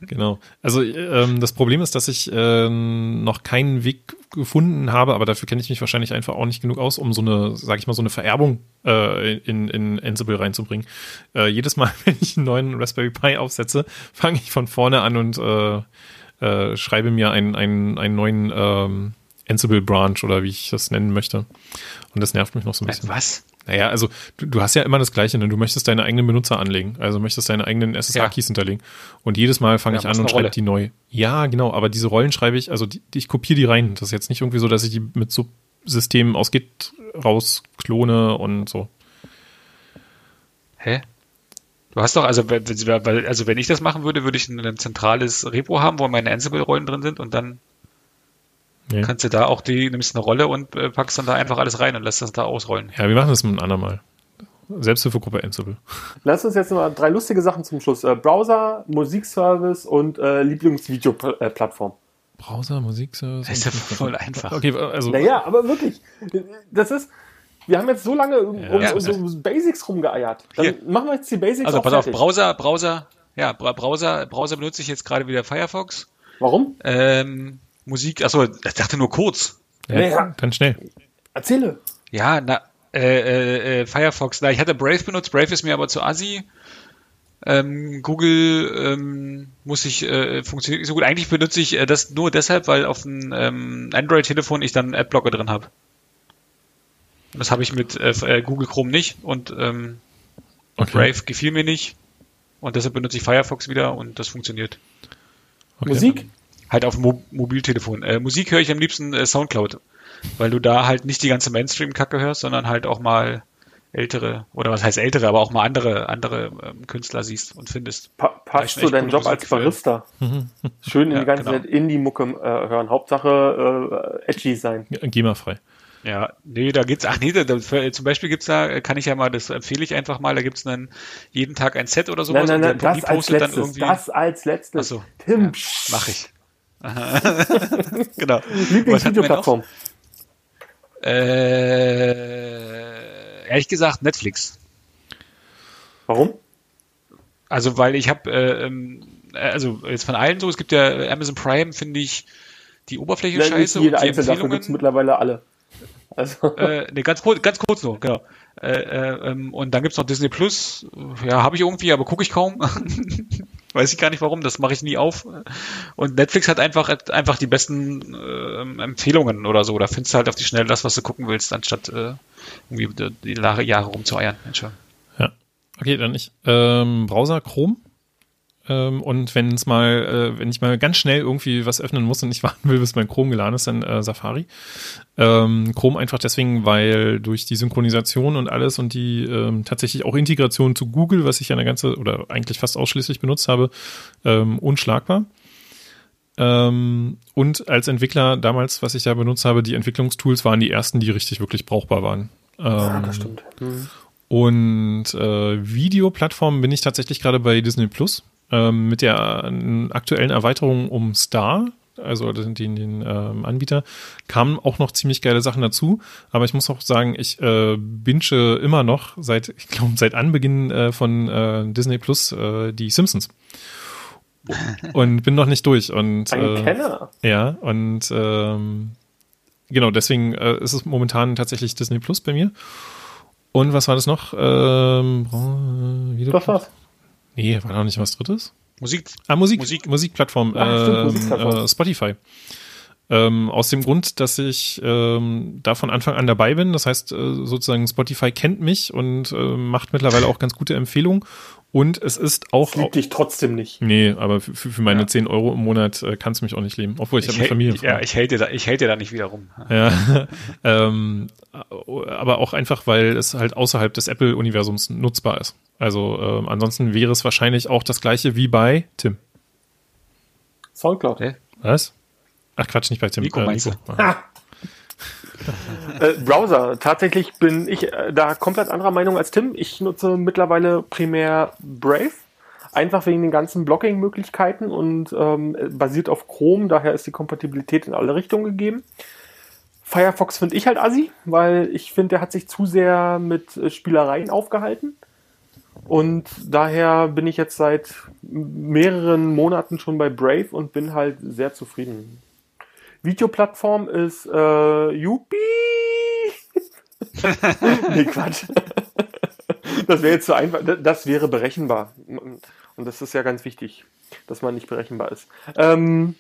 Genau. Also ähm, das Problem ist, dass ich ähm, noch keinen Weg gefunden habe, aber dafür kenne ich mich wahrscheinlich einfach auch nicht genug aus, um so eine, sag ich mal, so eine Vererbung äh, in, in Ansible reinzubringen. Äh, jedes Mal, wenn ich einen neuen Raspberry Pi aufsetze, fange ich von vorne an und äh, äh, schreibe mir einen, einen, einen neuen ähm, Ansible Branch oder wie ich das nennen möchte. Und das nervt mich noch so ein bisschen. Was? Naja, also du, du hast ja immer das Gleiche, ne? du möchtest deine eigenen Benutzer anlegen, also möchtest deine eigenen SSH-Keys ja. hinterlegen. Und jedes Mal fange ja, ich an und schreibe die neu. Ja, genau, aber diese Rollen schreibe ich, also die, die, ich kopiere die rein. Das ist jetzt nicht irgendwie so, dass ich die mit Subsystemen aus Git rausklone und so. Hä? Du hast doch, also, also wenn ich das machen würde, würde ich ein zentrales Repo haben, wo meine Ansible-Rollen drin sind und dann Nee. Kannst du da auch die, nimmst eine Rolle und äh, packst dann da einfach alles rein und lässt das da ausrollen. Ja, wir machen das ein andermal. Selbsthilfegruppe Ansible. Lass uns jetzt mal drei lustige Sachen zum Schluss. Äh, Browser, Musikservice und äh, Lieblingsvideoplattform. Browser, Musikservice. Das ist ja voll einfach. Okay, also. Naja, aber wirklich. Das ist, wir haben jetzt so lange um, ja, um, um so Basics rumgeeiert. Dann Hier. machen wir jetzt die Basics Also pass auf, Browser, Browser, ja, Browser, Browser benutze ich jetzt gerade wieder Firefox. Warum? Ähm, Musik, achso, ich dachte nur kurz. Ja, ja. ganz schnell. Erzähle. Ja, na, äh, äh, äh, Firefox, na, ich hatte Brave benutzt, Brave ist mir aber zu assi. Ähm, Google ähm, muss ich äh, funktioniert nicht so gut. Eigentlich benutze ich äh, das nur deshalb, weil auf dem ähm, Android-Telefon ich dann Adblocker drin habe. Das habe ich mit äh, äh, Google Chrome nicht und ähm, okay. Brave gefiel mir nicht und deshalb benutze ich Firefox wieder und das funktioniert. Okay. Musik? Halt auf dem Mo Mobiltelefon. Äh, Musik höre ich am liebsten äh, Soundcloud, weil du da halt nicht die ganze Mainstream-Kacke hörst, sondern halt auch mal ältere, oder was heißt ältere, aber auch mal andere, andere ähm, Künstler siehst und findest. Pa passt zu deinem Job Musik als Barista. *laughs* Schön in ja, die ganze genau. Zeit Indie-Mucke äh, hören. Hauptsache äh, edgy sein. GEMA-frei. Ja, nee, da gibt's, *laughs* ach nee, da, da, zum Beispiel gibt's da, kann ich ja mal, das empfehle ich einfach mal, da gibt's dann jeden Tag ein Set oder sowas. Nein, nein, nein, das als letztes, das als letztes. Achso, Tim, ja, mach ich. *laughs* genau. Lieblingsvideoplattform? Äh, ehrlich gesagt Netflix. Warum? Also weil ich habe, äh, ähm, also jetzt von allen so, es gibt ja Amazon Prime, finde ich die Oberfläche Nein, scheiße. Jede einzelne davon gibt es mittlerweile alle. Also. Äh, nee, ganz kurz, ganz kurz nur, genau. Äh, äh, ähm, und dann gibt's noch Disney Plus. Ja, habe ich irgendwie, aber gucke ich kaum. *laughs* Weiß ich gar nicht warum, das mache ich nie auf. Und Netflix hat einfach einfach die besten äh, Empfehlungen oder so. Da findest du halt auf die Schnelle das, was du gucken willst, anstatt äh, irgendwie die Jahre, Jahre rumzueiern. Ja. Okay, dann ich. Ähm, Browser Chrome. Ähm, und wenn es mal, äh, wenn ich mal ganz schnell irgendwie was öffnen muss und nicht *laughs* warten will, bis mein Chrome geladen ist, dann äh, Safari. Ähm, Chrome einfach deswegen, weil durch die Synchronisation und alles und die ähm, tatsächlich auch Integration zu Google, was ich ja eine ganze oder eigentlich fast ausschließlich benutzt habe, ähm, unschlagbar. Ähm, und als Entwickler damals, was ich da benutzt habe, die Entwicklungstools waren die ersten, die richtig wirklich brauchbar waren. ja, das ähm, stimmt. Mhm. Und äh, Videoplattformen bin ich tatsächlich gerade bei Disney Plus ähm, mit der äh, aktuellen Erweiterung um Star, also den, den, ähm, Anbieter, kamen auch noch ziemlich geile Sachen dazu. Aber ich muss auch sagen, ich äh, binge immer noch seit, *laughs* ich glaube, seit Anbeginn äh, von äh, Disney Plus äh, die Simpsons. Und bin noch nicht durch. Und, Ein äh, Kenner. Ja, und ähm, genau, deswegen äh, ist es momentan tatsächlich Disney Plus bei mir. Und was war das noch? Ähm, das war's. Nee, war noch nicht was drittes? Musik. Ah, Musik, Musik. Musikplattform, Ach, stimmt, ähm, Musikplattform. Äh, Spotify. Ähm, aus dem Grund, dass ich ähm, da von Anfang an dabei bin. Das heißt, äh, sozusagen Spotify kennt mich und äh, macht mittlerweile auch ganz gute Empfehlungen. Und es ist auch. Das liebt dich trotzdem nicht. Nee, aber für, für meine ja. 10 Euro im Monat äh, kannst du mich auch nicht leben. Obwohl ich, ich habe eine Familie. Ja, ich hält dir da, ich hält dir da nicht wieder rum. Ja. *laughs* ähm, aber auch einfach, weil es halt außerhalb des Apple-Universums nutzbar ist. Also ähm, ansonsten wäre es wahrscheinlich auch das gleiche wie bei Tim. Soundcloud. Hey? Was? Ach Quatsch, nicht bei Tim. Nico, äh, Nico. Äh, Browser. Tatsächlich bin ich äh, da komplett anderer Meinung als Tim. Ich nutze mittlerweile primär Brave. Einfach wegen den ganzen Blocking-Möglichkeiten und ähm, basiert auf Chrome, daher ist die Kompatibilität in alle Richtungen gegeben. Firefox finde ich halt assi, weil ich finde, der hat sich zu sehr mit äh, Spielereien aufgehalten. Und daher bin ich jetzt seit mehreren Monaten schon bei Brave und bin halt sehr zufrieden. Videoplattform ist äh, Yupi. *laughs* nee, Quatsch. das wäre jetzt zu einfach. Das wäre berechenbar. Und das ist ja ganz wichtig, dass man nicht berechenbar ist. Ähm,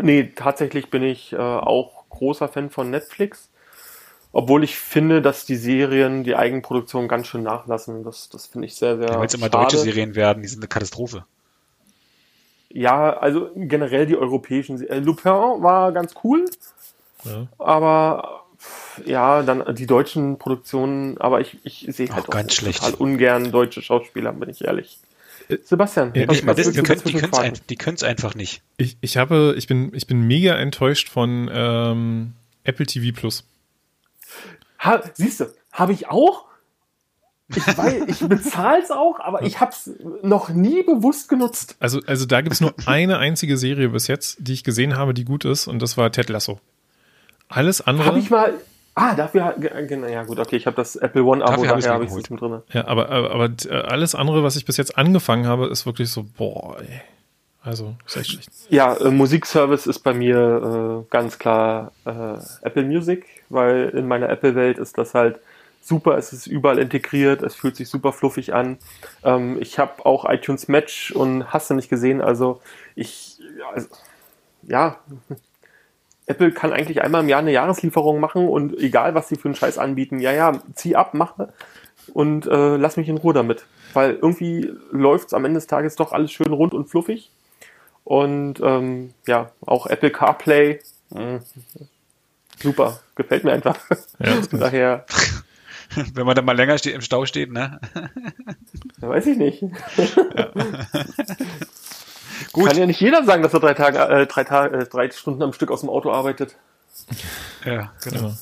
nee, tatsächlich bin ich äh, auch großer Fan von Netflix. Obwohl ich finde, dass die Serien die Eigenproduktion ganz schön nachlassen. Das, das finde ich sehr, sehr. Ja, Weil es immer deutsche Serien werden, die sind eine Katastrophe. Ja, also generell die europäischen. Äh, Lupin war ganz cool, ja. aber ja, dann die deutschen Produktionen, aber ich, ich sehe halt auch, auch ganz schlecht. total ungern deutsche Schauspieler, bin ich ehrlich. Äh, Sebastian, ja, ich, das, die können es ein, einfach nicht. Ich, ich habe, ich bin, ich bin mega enttäuscht von ähm, Apple TV Plus. Ha, siehst du, habe ich auch. Ich, weiß, ich bezahle es auch, aber ich habe es noch nie bewusst genutzt. Also, also da gibt es nur eine einzige Serie bis jetzt, die ich gesehen habe, die gut ist, und das war Ted Lasso. Alles andere. Habe ich mal. Ah, dafür, genau, ja gut, okay, ich habe das Apple One Abo, dafür habe ich es mit drin. Ja, aber, aber, aber äh, alles andere, was ich bis jetzt angefangen habe, ist wirklich so, boah, ey. Also, ist echt schlecht. Ja, äh, Musikservice ist bei mir äh, ganz klar äh, Apple Music, weil in meiner Apple-Welt ist das halt super, es ist überall integriert, es fühlt sich super fluffig an. Ähm, ich habe auch iTunes Match und hast du nicht gesehen, also ich, also, ja, Apple kann eigentlich einmal im Jahr eine Jahreslieferung machen und egal, was sie für einen Scheiß anbieten, ja, ja, zieh ab, mach und äh, lass mich in Ruhe damit. Weil irgendwie läuft es am Ende des Tages doch alles schön rund und fluffig. Und ähm, ja, auch Apple CarPlay, mh, super, gefällt mir einfach. Ja, *laughs* Daher *laughs* *laughs* Wenn man dann mal länger steht, im Stau steht, ne? *laughs* Ja, weiß ich nicht. Ja. *laughs* Gut. Kann ja nicht jeder sagen, dass er drei Tage, äh, drei Tage, äh, drei Stunden am Stück aus dem Auto arbeitet. Ja, genau. Ja,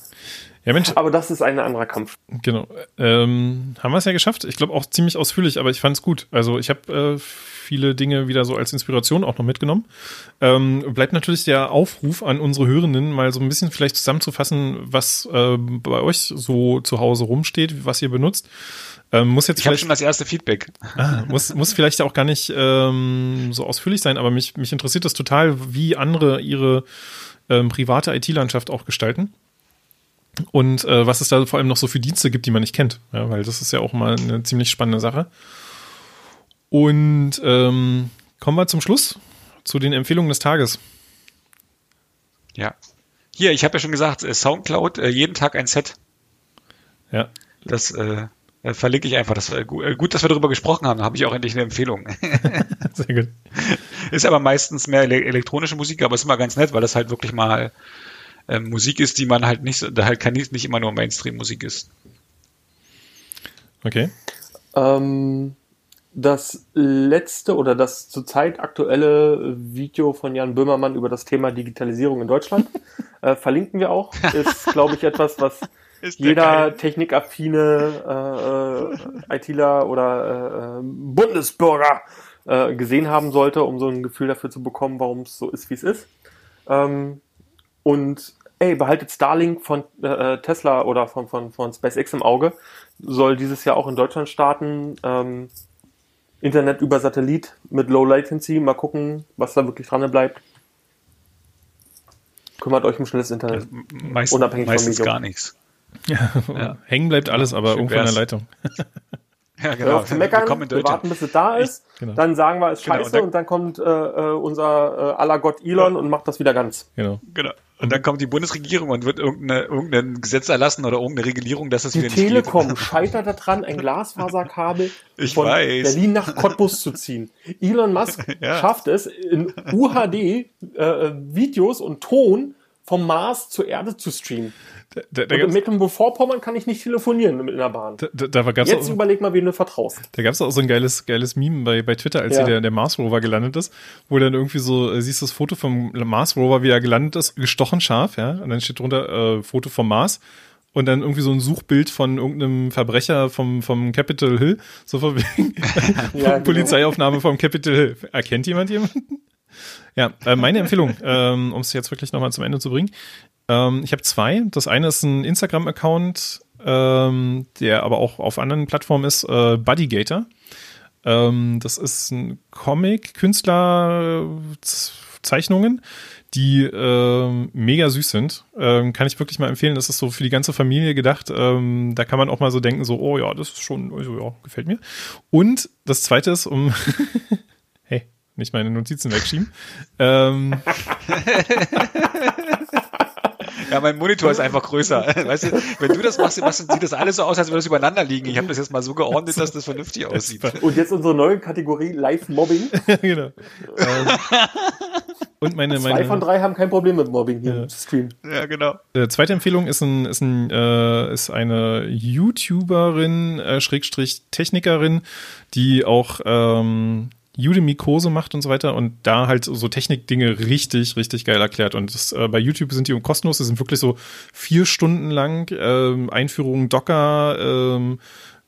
Mensch. Aber das ist ein anderer Kampf. Genau. Ähm, haben wir es ja geschafft. Ich glaube auch ziemlich ausführlich, aber ich fand es gut. Also ich habe äh, viele Dinge wieder so als Inspiration auch noch mitgenommen. Ähm, bleibt natürlich der Aufruf an unsere Hörenden, mal so ein bisschen vielleicht zusammenzufassen, was äh, bei euch so zu Hause rumsteht, was ihr benutzt. Ähm, muss jetzt ich habe schon das erste Feedback. Ah, muss, muss vielleicht auch gar nicht ähm, so ausführlich sein, aber mich, mich interessiert das total, wie andere ihre ähm, private IT-Landschaft auch gestalten. Und äh, was es da vor allem noch so für Dienste gibt, die man nicht kennt. Ja, weil das ist ja auch mal eine ziemlich spannende Sache. Und ähm, kommen wir zum Schluss, zu den Empfehlungen des Tages. Ja. Hier, ich habe ja schon gesagt, äh, Soundcloud, äh, jeden Tag ein Set. Ja. Das, äh, Äh, verlinke ich einfach. Das, äh, gut, dass wir darüber gesprochen haben. Da habe ich auch endlich eine Empfehlung. *laughs* *laughs* Sehr gut. Ist aber meistens mehr elektronische Musik, aber ist immer ganz nett, weil das halt wirklich mal äh, Musik ist, die man halt nicht, da halt kann nicht, nicht immer nur Mainstream-Musik ist. Okay. Ähm, das letzte oder das zurzeit aktuelle Video von Jan Böhmermann über das Thema Digitalisierung in Deutschland *laughs* äh, verlinken wir auch. Ist, glaube ich, etwas, was *laughs* jeder geil. technikaffine äh, äh, ITler oder äh, Bundesbürger äh, gesehen haben sollte, um so ein Gefühl dafür zu bekommen, warum es so ist, wie es ist. Ähm, und ey, behaltet Starlink von äh, Tesla oder von, von, von SpaceX im Auge. Soll dieses Jahr auch in Deutschland starten. Ähm, Internet über Satellit mit Low Latency. Mal gucken, was da wirklich dran bleibt. Kümmert euch um schnelles Internet. Meist, unabhängig meistens von gar nichts. Ja, ja. Hängen bleibt alles, aber irgendwo in der Leitung. *laughs* Ja, genau. Auf zu meckern, wir, wir warten, bis es da ist, ich, genau. dann sagen wir, es ist genau, scheiße und dann, und dann kommt äh, äh, unser äh, aller Gott Elon ja. und macht das wieder ganz. Genau. genau. Und dann kommt die Bundesregierung und wird irgendeine, irgendein Gesetz erlassen oder irgendeine Regulierung, dass es die wieder nicht Telekom geht. scheitert daran, ein Glasfaserkabel *laughs* ich von weiß. Berlin nach Cottbus zu ziehen. Elon Musk *laughs* ja. schafft es, in UHD äh, Videos und Ton vom Mars zur Erde zu streamen. Da, da, in Mecklenburg-Vorpommern kann ich nicht telefonieren mit einer Bahn. Da, da, da gab's Jetzt auch, überleg mal, wen du vertraust. Da gab es auch so ein geiles, geiles Meme bei, bei Twitter, als ja. der, der Mars Rover gelandet ist, wo dann irgendwie so, äh, siehst du das Foto vom Mars Rover, wie er gelandet ist, gestochen scharf, ja, und dann steht drunter äh, Foto vom Mars und dann irgendwie so ein Suchbild von irgendeinem Verbrecher vom, vom Capitol Hill, so von wegen *laughs* ja, *laughs* genau. Polizeiaufnahme vom Capitol Hill. Erkennt jemand jemanden? Ja, äh, meine Empfehlung, *laughs* ähm, um es jetzt wirklich nochmal zum Ende zu bringen. Ähm, ich habe zwei. Das eine ist ein Instagram-Account, ähm, der aber auch auf anderen Plattformen ist, äh, Buddygator. Ähm, das ist ein Comic, Künstler, Zeichnungen, die äh, mega süß sind. Ähm, kann ich wirklich mal empfehlen. Das ist so für die ganze Familie gedacht. Ähm, da kann man auch mal so denken, so, oh ja, das ist schon, also, ja, gefällt mir. Und das zweite ist, um *laughs* nicht meine Notizen wegschieben. ähm. *laughs* Ja, mein Monitor ist einfach größer. *laughs* Weißt du, wenn du das machst, machst sieht das alles so aus, als würde es übereinander liegen. Ich habe das jetzt mal so geordnet, dass das vernünftig aussieht. Und jetzt unsere neue Kategorie Live-Mobbing. *laughs* genau. Ähm, und meine, Zwei meine, von drei haben kein Problem mit Mobbing hier ja. im Stream. Ja, genau. Äh, zweite Empfehlung ist, ein, ist, ein, äh, ist eine YouTuberin, äh, Schrägstrich Technikerin, die auch ähm, Udemy-Kurse macht und so weiter und da halt so Technik-Dinge richtig, richtig geil erklärt. Und das, äh, bei YouTube sind die kostenlos, die sind wirklich so vier Stunden lang ähm, Einführung Docker, ähm,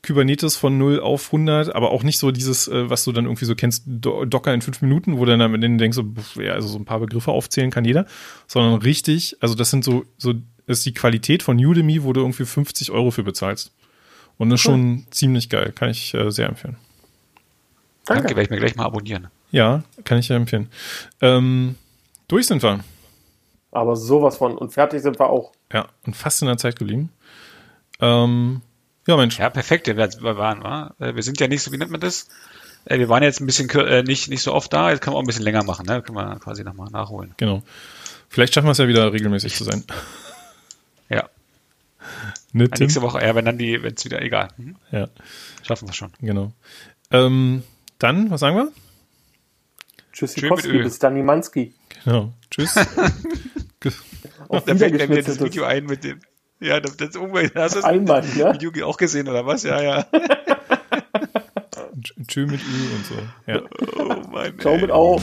Kubernetes von 0 auf 100, aber auch nicht so dieses, äh, was du dann irgendwie so kennst, Do Docker in fünf Minuten, wo du dann am Ende denkst, so, ja, also so ein paar Begriffe aufzählen kann jeder, sondern richtig, also das sind so, so ist die Qualität von Udemy, wo du irgendwie 50 Euro für bezahlst. Und das ist schon ziemlich geil, kann ich äh, sehr empfehlen. Danke. Danke, werde ich mir gleich mal abonnieren. Ja, kann ich ja empfehlen. Ähm, durch sind wir. Aber sowas von. Und fertig sind wir auch. Ja, und fast in der Zeit geblieben. Ähm, ja, Mensch. Ja, perfekt, wir waren, wa? Äh, wir sind ja nicht so, wie nennt man das? Äh, wir waren jetzt ein bisschen äh, nicht, nicht so oft da, jetzt können wir auch ein bisschen länger machen, ne? Können wir quasi nochmal nachholen. Genau. Vielleicht schaffen wir es ja wieder regelmäßig zu sein. *laughs* Ja. Ne, nächste Woche, ja, wenn dann die, wenn es wieder, egal. Mhm. Ja. Schaffen wir schon. Genau. Ähm, dann, was sagen wir? Tschüssikowski, bis Danimanski. Genau. Tschüss. *laughs* Auf da fällt mir das Video ein mit dem. Ja, das, das hast du das Einmal, ja? Video auch gesehen oder was? Ja, ja. Tschö mit Ü und so. Ja. Oh Mann. Ciao mit Au.